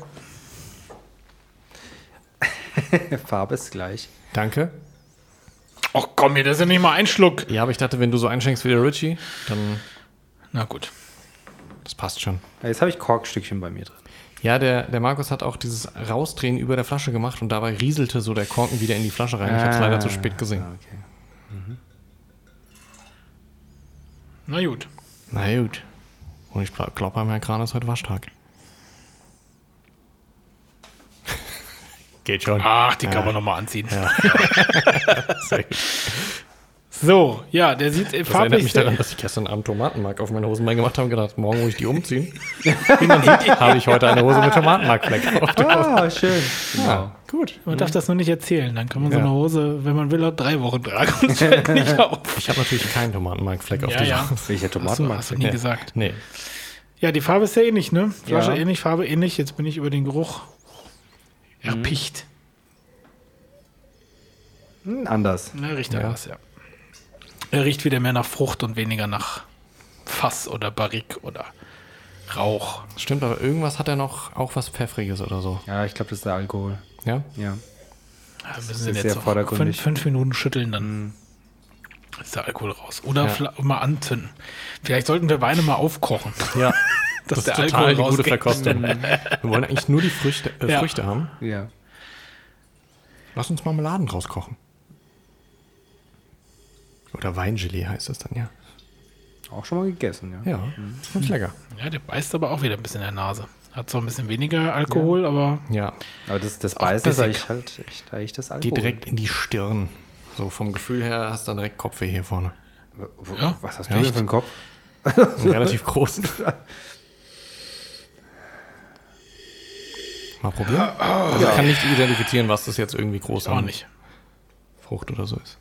Farbe ist gleich. Danke. Ach komm, mir das ist ja nicht mal ein Schluck. Ja, aber ich dachte, wenn du so einschenkst wie der Richie, dann Na gut. das passt schon. Ja, Jetzt habe ich Korkstückchen bei mir drin. Ja, der, der Markus hat auch dieses Rausdrehen über der Flasche gemacht und dabei rieselte so der Korken wieder in die Flasche rein. Ich habe es leider zu spät gesehen. Ah, okay. Na gut. Na gut. Und ich glaube, beim Herrn Kran ist heute Waschtag. Geht schon. Ach, die kann man nochmal anziehen. Gut. So, ja, der sieht äh, Das erinnert mich daran, dass ich gestern Abend Tomatenmark auf meine Hosenbein gemacht habe und gedacht, morgen muss ich die umziehen. Dann habe ich heute eine Hose mit Tomatenmarkfleck auf der Hose. Ah, schön. Ja, gut. Man darf das nur nicht erzählen. Dann kann man so Ja. eine Hose, wenn man will, auch drei Wochen tragen und fällt nicht auf. Ich habe natürlich keinen Tomatenmarkfleck auf Ja, dieser ja. Hose. Welcher Hast du, Tomatenmark? hast du nie Nee. gesagt. Nee. Ja, die Farbe ist sehr ähnlich, ne? Flasche Ja. ähnlich, Farbe ähnlich. Jetzt bin ich über den Geruch Mhm. Erpicht. Hm, anders. Ne, riecht Ja. anders, ja. Er riecht wieder mehr nach Frucht und weniger nach Fass oder Barrik oder Rauch. Stimmt, aber irgendwas hat er noch, auch was Pfeffriges oder so. Ja, ich glaube, das ist der Alkohol. Ja? Ja. Ja, müssen ist Sie sehr jetzt fünf, fünf Minuten schütteln, dann ist der Alkohol raus. Oder Ja. vielleicht mal anzünden. Vielleicht sollten wir Weine mal aufkochen. Ja. Dass Das der ist total Alkohol die gute. Verkostung. Wir wollen eigentlich nur die Früchte, äh, Ja. Früchte haben. Ja. Lass uns Marmeladen draus kochen. Oder Weingelee heißt das dann, ja. Auch schon mal gegessen, ja. Ja, ist lecker. Ja, der beißt aber auch wieder ein bisschen in der Nase. Hat zwar ein bisschen weniger Alkohol, aber Ja, Aber das, das Beißen ist eigentlich halt echt, eigentlich das Alkohol. geht direkt in die Stirn. So vom Gefühl her hast du dann direkt Kopfweh hier vorne. Ja. Was hast Ja, du denn echt? für einen Kopf? Relativ groß. Mal probieren. Also ich kann nicht identifizieren, was das jetzt irgendwie groß auch nicht. Frucht oder so ist.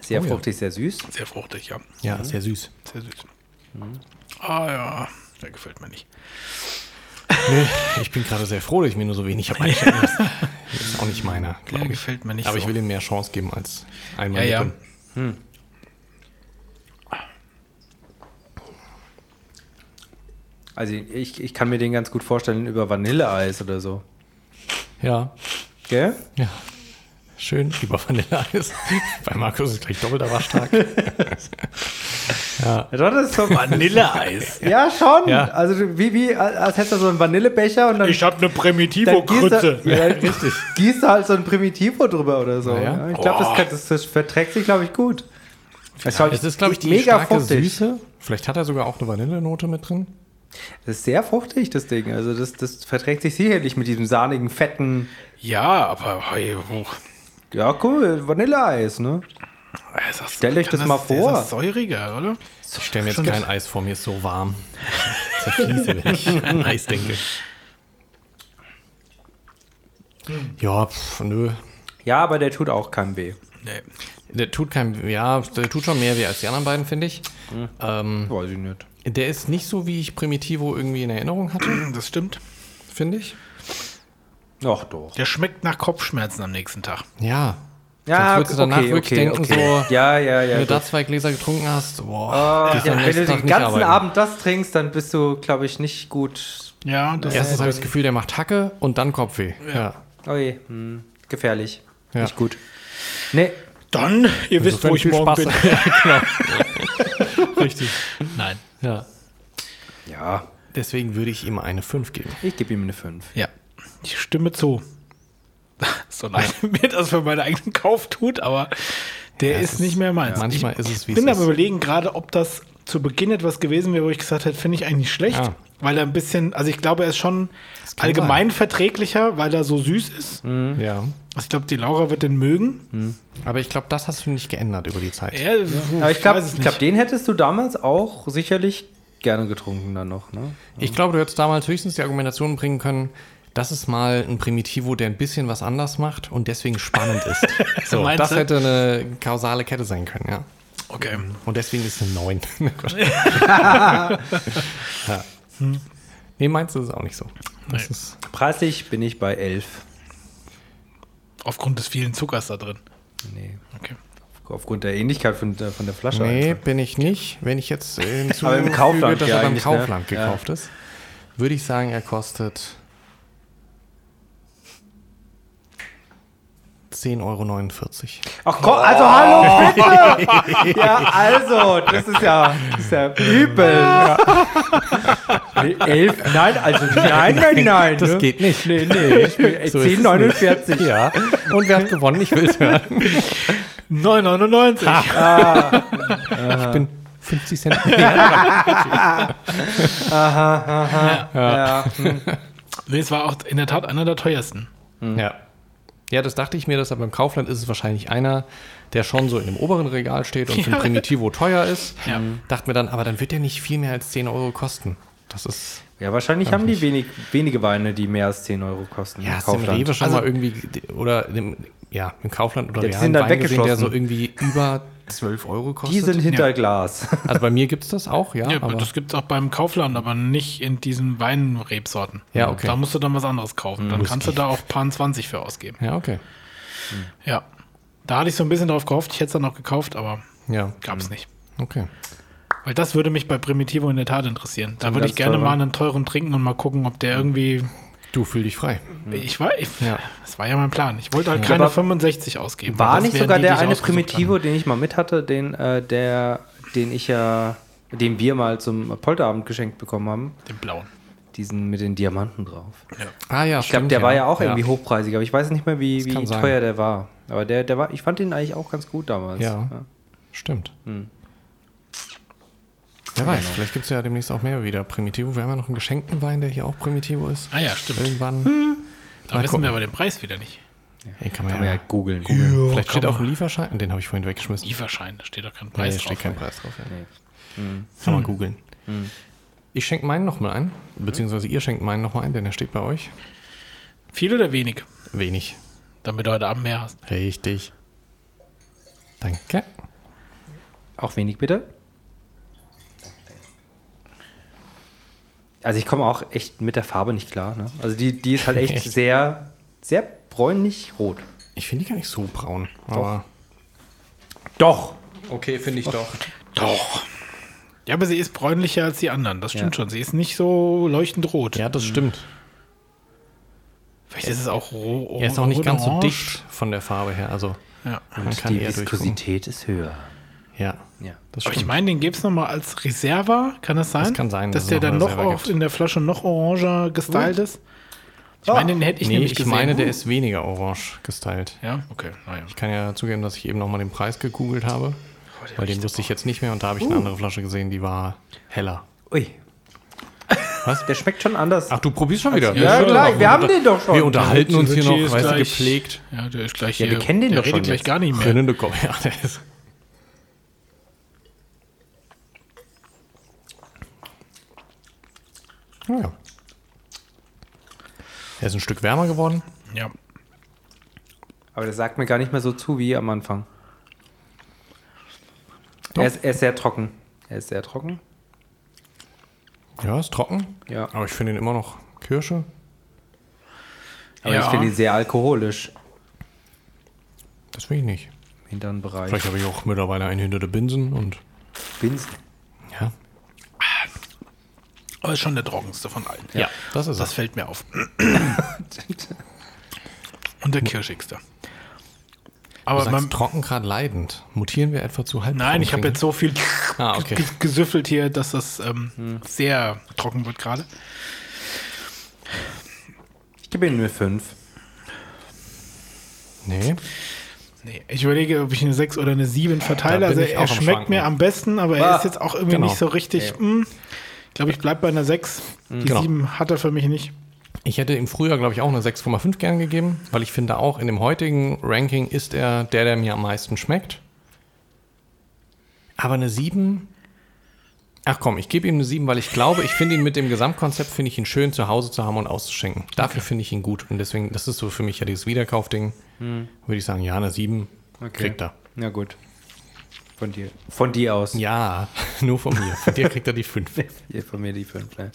Sehr Oh ja. fruchtig, sehr süß. Sehr fruchtig, ja. Ja, sehr süß. Sehr süß. Ah ja, der gefällt mir nicht. Nee, ich bin gerade sehr froh, dass ich mir nur so wenig habe einschenken lassen. Das ist auch nicht meiner, Der glaube ich. gefällt mir nicht Aber so. ich will ihm mehr Chance geben als einmal Ja, ja. Lippen. Also ich, ich kann mir den ganz gut vorstellen über Vanilleeis oder so. Ja, Gell? ja. Schön über Vanilleeis. Bei Markus ist gleich doppelter Waschtag. Ja, doch, das ist so. Vanilleeis. Ja, schon. Ja. Also wie, wie, als hättest du so einen Vanillebecher und dann, Ich habe eine Primitivo-Krütze. ja, richtig. gießt du halt so ein Primitivo drüber oder so. Ja, ja. Ja, ich glaube, das, das, das verträgt sich, glaube ich, gut. Es Es ist, glaube ich, die mega starke fruchtig. Süße. Vielleicht hat er sogar auch eine Vanillenote mit drin. Das ist sehr fruchtig, das Ding. Also das, das verträgt sich sicherlich mit diesem sahnigen, fetten. Ja, aber hey, oh, Ja, cool, Vanilleeis, ne? ist das, Stellt euch kann das mal vor. Ist das säuriger, oder? Ich stelle mir jetzt kein Eis vor, mir ist so warm. Zerfließe, wenn ich an Eis denke. Ja, pf, nö. Ja, aber der tut auch keinem weh. Nee. Der tut kein, ja, der tut schon mehr weh als die anderen beiden, finde ich. Ähm, Weiß ich nicht. Der ist nicht so, wie ich Primitivo irgendwie in Erinnerung hatte, Das stimmt. finde ich. Ach doch. Der schmeckt nach Kopfschmerzen am nächsten Tag. Ja. Ja, Sonst würdest du danach wirklich denken, so, Ja, ja, ja. wenn du da zwei Gläser getrunken hast, boah, Ah, gehst ja, wenn du den ganzen arbeiten. Abend das trinkst, dann bist du, glaube ich, nicht gut. Ja, das Erstens habe ich das Gefühl, der macht Hacke und dann Kopfweh. Ja. Oh je, hm, gefährlich. Ja. Nicht gut. Nee, Dann, ihr wisst, Insofern wo ich morgen bin. Spaß. ja, genau. Richtig. Ja. ja, Deswegen würde ich ihm eine 5 geben. ich gebe ihm eine 5. Ja, ich stimme zu. So leid mir das für meinen eigenen Kauf tut, aber der Ja, ist ist- nicht mehr meins. Manchmal ich ist es, wie es bin aber ist. überlegen, gerade ob das zu Beginn etwas gewesen wäre, wo ich gesagt hätte, finde ich eigentlich schlecht, Ja. Weil er ein bisschen, also ich glaube, er ist schon allgemein verträglicher, weil er so süß ist. Ja. Also ich glaube, die Laura wird den mögen. Aber ich glaube, das hast du nicht geändert über die Zeit. Ja, Aber ich glaube, glaub, den hättest du damals auch sicherlich gerne getrunken dann noch, ne? Ich glaube, du hättest damals höchstens die Argumentation bringen können, das ist mal ein Primitivo, der ein bisschen was anders macht und deswegen spannend ist. So, das du? hätte eine kausale Kette sein können, ja. Okay. Und deswegen ist es eine 9. ja. Nee, meinst du das ist auch nicht so. Das Nee. ist, Preislich bin ich bei 11. Aufgrund des vielen Zuckers da drin. Nee, Okay. aufgrund der Ähnlichkeit von der, von der Flasche. nee, einfach. bin ich nicht. Wenn ich jetzt äh, hinzufüge, Aber im Kaufland dass ja er beim ne? Kaufland Ja. gekauft ist, würde ich sagen, er kostet 10,49 Euro. Ach komm, also hallo, bitte! ja, also, das ist ja, das ist ja übel. Nee, elf, nein, also nein, nein, nein. Das ne? geht nicht. Nee, nee, ich bin So ist es 10,49. Ja. Und wer hat gewonnen? Ich will es hören. 9,99. Ich bin 50 Cent mehr. Ja, hm. Nee, es war auch in der Tat einer der teuersten. Ja. Ja, das dachte ich mir, dass beim Kaufland ist es wahrscheinlich einer, der schon so in dem oberen Regal steht und für ein Ja. Primitivo teuer ist. Ja. Dachte mir dann, aber dann wird der nicht viel mehr als 10 Euro kosten. Das ist, ja, wahrscheinlich haben die wenig, wenige Weine, die mehr als 10 Euro kosten. ja, im Kaufland. Rewe schon Also- mal irgendwie, oder im, ja, im Kaufland oder Ja, die sind dann Wein gesehen, der so weggeschlossen. irgendwie über 12 Euro kostet. Die sind hinter Glas. also bei mir gibt es das auch, ja. Ja, aber, das gibt es auch beim Kaufland, aber nicht in diesen Weinrebsorten. Ja, okay. Da musst du dann was anderes kaufen. Dann kannst du da auch paar 20 für ausgeben. ja, okay. Ja. Da hatte ich so ein bisschen drauf gehofft. Ich hätte es dann auch gekauft, aber Ja, gab es nicht. okay. Weil das würde mich bei Primitivo in der Tat interessieren. Da würde ich gerne teurer. mal einen teuren trinken und mal gucken, ob der irgendwie. Du fühl dich frei. Ich war. Ich, Ja. Das war ja mein Plan. Ich wollte halt keine Aber 65 ausgeben. War nicht sogar die, der eine Primitivo, den ich mal mit hatte, den, äh, der, den ich ja, den wir mal zum Polterabend geschenkt bekommen haben, Den blauen. diesen mit den Diamanten drauf. Ah ja, Ich glaube, der war ja auch irgendwie hoch. hochpreisig, aber ich weiß nicht mehr, wie, wie sein. teuer der war. Aber der, der war, ich fand ihn eigentlich auch ganz gut damals. Ja. Stimmt. Hm. Wer weiß, vielleicht gibt es ja demnächst auch mehr wieder Primitivo. Wir haben ja noch einen geschenkten Wein, der hier auch Primitivo ist. Ah ja, stimmt. Irgendwann. Da Mal wissen gucken. wir aber den Preis wieder nicht. Ey, kann man Kann man ja, ja googeln. Vielleicht kann steht man. auch ein Lieferschein. Den habe ich vorhin weggeschmissen. Lieferschein, da steht doch kein Nee, Preis steht drauf. kein Preis drauf. Ja. Nee. Kann man googeln. Ich schenke meinen nochmal ein. Beziehungsweise ihr schenkt meinen nochmal ein, denn der steht bei euch. Viel oder wenig? Wenig. Damit du heute Abend mehr hast. Richtig. Danke. Auch wenig bitte. Also ich komme auch echt mit der Farbe nicht klar. Ne? Also die, die ist halt echt, echt? sehr, sehr bräunlich-rot. Ich finde die gar nicht so braun. Aber doch. Okay, finde ich doch. Doch. Ja, aber sie ist bräunlicher als die anderen. Das stimmt ja. schon. Sie ist nicht so leuchtend rot. Ja, das stimmt. Vielleicht ist es auch roh. Er ist auch nicht ganz so dicht von der Farbe her. Also ja. man kann die Viskosität ist höher. Ja. ja. Das Aber ich meine, den gäbe es nochmal als Reserva. Kann das sein? Das kann sein. Dass, dass der dann noch auf, in der Flasche noch oranger gestylt ist. Ich meine, den hätte ich nee, nämlich ich gesehen. meine, der ist weniger orange gestylt. Ja, okay. Naja. Ich kann ja zugeben, dass ich eben nochmal den Preis gegoogelt habe. Oh, weil den wusste ich jetzt nicht mehr und da habe ich uh. eine andere Flasche gesehen, die war heller. Ui. Was? Der schmeckt schon anders. Ach, du probierst schon wieder. Ja, ja klar, wir haben den doch schon. Wir unterhalten uns hier noch, weißt du, gepflegt. Ja, der ist gleich ja, hier. Wir kennen den der doch schon. gleich gar nicht mehr. Ja, der ist. Ja. Er ist ein Stück wärmer geworden. Ja. Aber der sagt mir gar nicht mehr so zu wie am Anfang. Er ist, er ist, sehr trocken. Er ist sehr trocken. Ja, ist trocken. Ja. Aber ich finde ihn immer noch Kirsche. Aber ja. ich finde ihn sehr alkoholisch. Das finde ich nicht. Im hinteren Bereich. Vielleicht habe ich auch mittlerweile einen hinter der Binsen und. Binsen? Aber ist schon der trockenste von allen. Ja, das ist Das es. fällt mir auf. Und der kirschigste. Aber man trocken gerade leidend. Mutieren wir etwa zu halb? Nein, ich habe jetzt so viel ah, okay. gesüffelt hier, dass das ähm, hm. sehr trocken wird gerade. Ich gebe Ihnen eine 5. Nee. Nee, ich überlege, ob ich eine 6 oder eine 7 verteile. Also er schmeckt mir am besten, aber ah, er ist jetzt auch irgendwie genau. nicht so richtig. Ja. Mh, ich glaube, ich bleibe bei einer 6. Die genau. 7 hat er für mich nicht. Ich hätte im Frühjahr, glaube ich, auch eine 6,5 gern gegeben, weil ich finde auch in dem heutigen Ranking ist er der, der mir am meisten schmeckt. Aber eine 7. Ach komm, ich gebe ihm eine 7, weil ich glaube, ich finde ihn mit dem Gesamtkonzept, finde ich ihn schön zu Hause zu haben und auszuschenken. Dafür okay. finde ich ihn gut. Und deswegen, das ist so für mich ja dieses Wiederkaufding. Hm. Würde ich sagen, ja, eine 7 okay. kriegt er. Ja, gut. Von dir. Von dir aus. Ja, nur von mir. Von dir kriegt er die 5. von mir die 5, ne.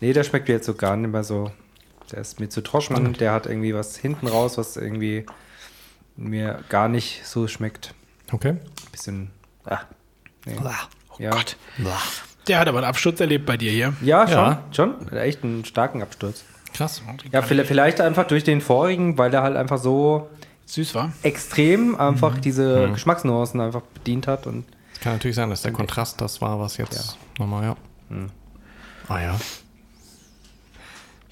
Nee, der schmeckt mir jetzt so gar nicht mehr so. Der ist mir zu trocken. Spannend. Der hat irgendwie was hinten raus, was irgendwie mir gar nicht so schmeckt. Okay. Bisschen. Ah, nee. Oh ja. Gott. Der hat aber einen Absturz erlebt bei dir hier. Ja, schon. Ja. Schon. Echt einen starken Absturz. Krass. Ja, vielleicht einfach durch den vorigen, weil der halt einfach so süß war. Extrem einfach mhm. diese mhm. Geschmacksnuancen einfach bedient hat. Und es kann natürlich sein, dass der Kontrast das war, was jetzt ja. nochmal, ja. Mhm. Ah ja.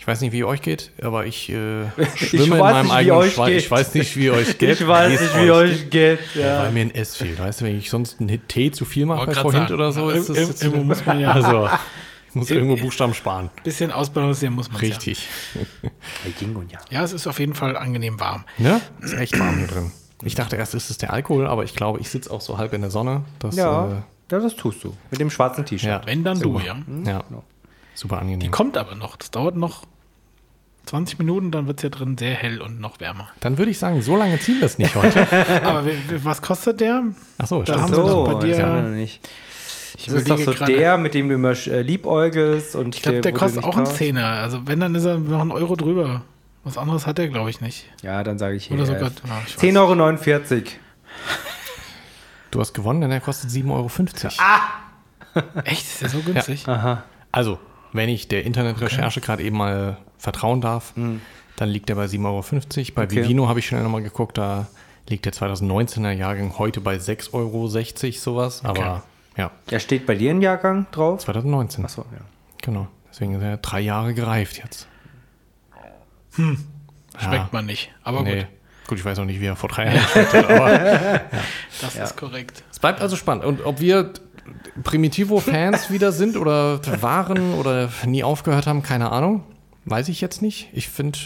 Ich weiß nicht, wie euch geht, aber ich äh, schwimme ich in meinem eigenen Schweiß. Ich weiß nicht, wie euch geht. Ich weiß nicht, wie euch geht. Ja. Weil mir ein S fehlt. Weißt du, wenn ich sonst einen Tee zu viel mache bei vorhin oder so, ist das jetzt irgendwo muss man ja. Also, muss irgendwo Buchstaben sparen. Bisschen ausbalancieren muss man Richtig. Ja. ja, es ist auf jeden Fall angenehm warm. Ne? Ist echt warm hier drin. Ich dachte erst, ist es der Alkohol, aber ich glaube, ich sitze auch so halb in der Sonne. Dass, ja, äh, ja, das tust du. Mit dem schwarzen T-Shirt. Ja. Wenn, dann Super. du, ja. Ja. Super angenehm. Die kommt aber noch. Das dauert noch 20 Minuten, dann wird es ja drin sehr hell und noch wärmer. Dann würde ich sagen, so lange ziehen wir es nicht heute. Aber was kostet der? Achso, da haben so, bei dir ja nicht. Ich das ist doch so grade. der, mit dem du immer äh, liebäugelst. Und ich glaube, der, der kostet auch einen Zehner. Also wenn, dann ist er noch ein Euro drüber. Was anderes hat er, glaube ich, nicht. Ja, dann sage ich hier. Oder sogar, ja, 10,49 Euro. Du hast gewonnen, denn er kostet 7,50 Euro. Ah! Echt? Ist der so günstig? Ja. Aha. Also, wenn ich der Internetrecherche okay. gerade eben mal vertrauen darf, mhm. dann liegt er bei 7,50 Euro. Bei okay. Vivino habe ich schnell nochmal geguckt, da liegt der 2019er Jahrgang heute bei 6,60 Euro, sowas. Okay. Aber ja. Er steht bei dir im Jahrgang drauf? 2019. Achso, ja. Genau. Deswegen ist er drei Jahre gereift jetzt. Hm. Schmeckt ja. man nicht, aber nee. gut. Gut, ich weiß auch nicht, wie er vor drei Jahren schmeckt aber ja. Das ja. ist korrekt. Es bleibt also spannend. Und ob wir Primitivo-Fans wieder sind oder waren oder nie aufgehört haben, keine Ahnung. Weiß ich jetzt nicht. Ich finde,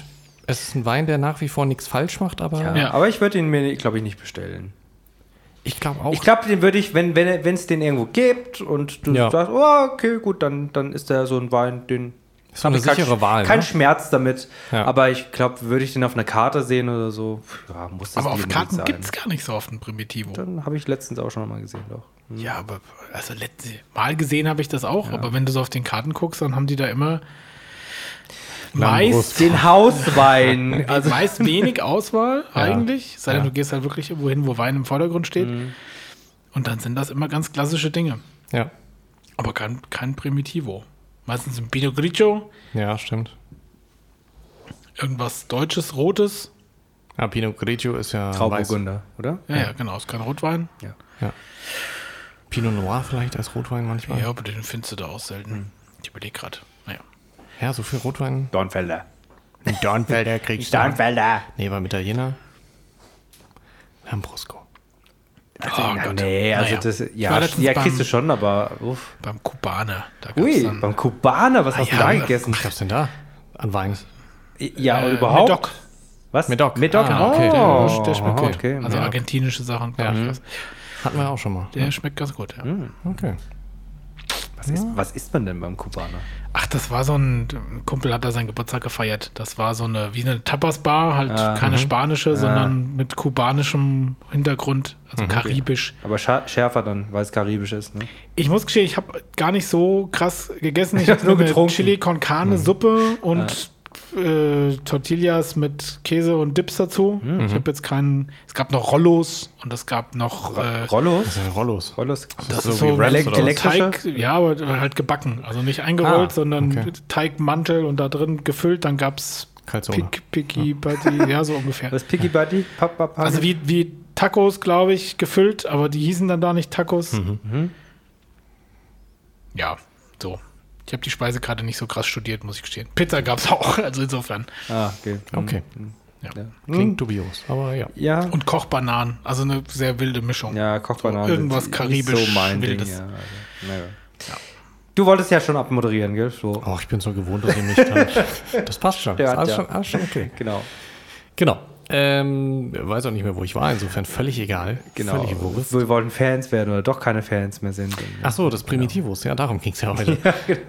es ist ein Wein, der nach wie vor nichts falsch macht, aber. Ja, ja. aber ich würde ihn mir, glaube ich, nicht bestellen. Ich glaube auch. Ich glaube, den würde ich, wenn es wenn, den irgendwo gibt und du ja. sagst, oh, okay, gut, dann, dann ist der so ein Wein, den. Das ist eine sichere kein, Wahl. Kein ne? Schmerz damit. Ja. Aber ich glaube, würde ich den auf einer Karte sehen oder so, ja, muss das Aber auf Karten gibt es gar nicht so oft ein Primitivo. Dann habe ich letztens auch schon mal gesehen, doch. Ja, aber also letzte Mal gesehen habe ich das auch, aber wenn du so auf den Karten guckst, dann haben die da immer meist, Den Hauswein. also meist wenig Auswahl Ja. eigentlich. Sei denn, Ja. du gehst halt wirklich irgendwo hin, wo Wein im Vordergrund steht. Und dann sind das immer ganz klassische Dinge. Ja. Aber kein, kein Primitivo. Meistens ein Pinot Grigio, Ja, stimmt. irgendwas Deutsches, Rotes. Ja, Pinot Grigio ist ja weiß. Grauburgunder, oder? Ja, ja, genau, ist kein Rotwein. Ja. Pinot Noir vielleicht als Rotwein manchmal. Ja, aber den findest du da auch selten. Ich überlege gerade. Ja, so viel Rotwein. Dornfelder. Dornfelder kriegst Dornfelder. Nee, beim Italiener. Lambrusco. Oh Na, Gott. nee, also Naja. das, ja, war ja, beim- kriegst du schon, aber uff. Beim Kubaner. Da Ui, dann beim Kubaner, was hast du ja, da aber- gegessen? Was gab's denn da? An Wein. Ja, äh, überhaupt? Medoc. Was? Medoc. Medoc, Ah, okay. oh, Der, der schmeckt gut. okay. Also argentinische Sachen, glaub Ja. Was. Hatten wir auch schon mal. Der schmeckt ganz gut, ja. Okay. Was, ist, was isst man denn beim Kubaner? Ach, das war so ein, ein Kumpel hat da seinen Geburtstag gefeiert. Das war so eine, wie eine Tapas-Bar, halt Ah, keine spanische, sondern mit kubanischem Hintergrund, also karibisch. Aber scha- schärfer dann, weil es karibisch ist, ne? Ich muss gestehen, ich habe gar nicht so krass gegessen. Ich Ich hab habe nur getrunken. Chili con Carne Suppe und äh, Tortillas mit Käse und Dips dazu. Ich habe jetzt keinen. Es gab noch Rollos und es gab noch. Äh, Rollos? Das Rollos. Rollos? das so ist wie so was? Elektrische? Teig, ja, aber halt gebacken. Also nicht eingerollt, Ah, sondern okay. Teigmantel und da drin gefüllt. Dann gab es. Pick, Picky, Buddy, ja, so ungefähr. Was Piggy Buddy? Pap, pap, pap. Also wie, wie Tacos, glaube ich, gefüllt, aber die hießen dann da nicht Tacos. Mhm. Ja, so. Ich habe die Speisekarte nicht so krass studiert, muss ich gestehen. Pizza gab es auch, also insofern. Ah, okay. Okay. Ja. Ja. Klingt dubios, aber ja. Ja, Und Kochbananen, also eine sehr wilde Mischung. ja Kochbananen. So irgendwas karibisch nicht So mein Ding, Wildes. ja. Also, naja. Du wolltest ja schon abmoderieren, gell? So. Oh, ich bin so gewohnt, dass ihr mich dann. Das passt schon. Ja, ist alles, ja. schon, alles schon okay. Genau. Genau. Ähm, weiß auch nicht mehr, wo ich war, insofern völlig egal. Genau. Völlig Wurst. Wir wollten Fans werden oder doch keine Fans mehr sind. Ach so, das Primitivus, ja, darum ging es ja heute.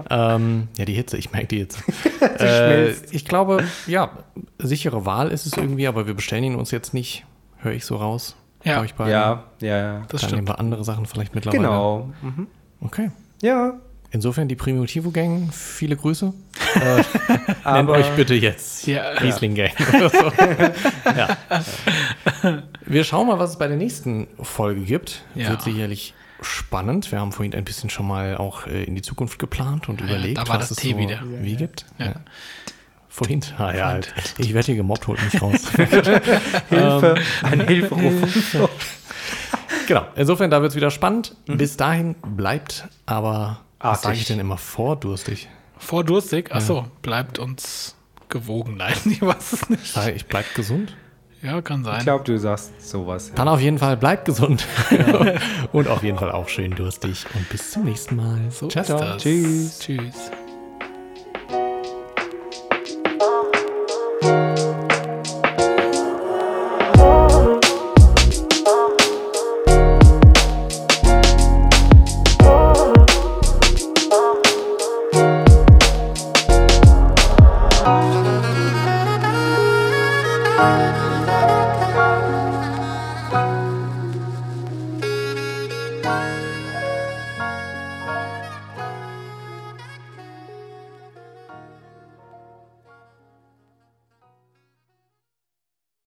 Ja, ähm, ja, die Hitze, ich merke die Hitze. äh, ich glaube, ja, sichere Wahl ist es irgendwie, aber wir bestellen ihn uns jetzt nicht, höre ich so raus. Ja. bei euch beiden. Ja, ja, ja. Das Dann stimmt. nehmen wir andere Sachen vielleicht mittlerweile. Genau. Mhm. Okay. Ja. Insofern die Primitivo-Gang, viele Grüße. Äh, nennt euch bitte jetzt Ja. Riesling-Gang oder so. ja. Wir schauen mal, was es bei der nächsten Folge gibt. Ja. Wird sicherlich spannend. Wir haben vorhin ein bisschen schon mal auch äh, in die Zukunft geplant und überlegt, da war was das es Tee so wieder. wie gibt. Vorhin. Ah, ja, halt. Ich werde hier gemobbt, holt mich raus. Hilfe. Ein Hilferuf. genau. Insofern, da wird es wieder spannend. Bis dahin bleibt aber, was sage ich denn immer, vordurstig. Vordurstig, achso, bleibt uns gewogen. Nein, ich weiß es nicht. Sag Ich bleib gesund. Ja, kann Ich sein. glaube, du sagst sowas. Ja. Dann auf jeden Fall bleibt gesund. und auf jeden Fall auch schön durstig. Und bis zum nächsten Mal. So ciao, ciao. Tschüss. Tschüss.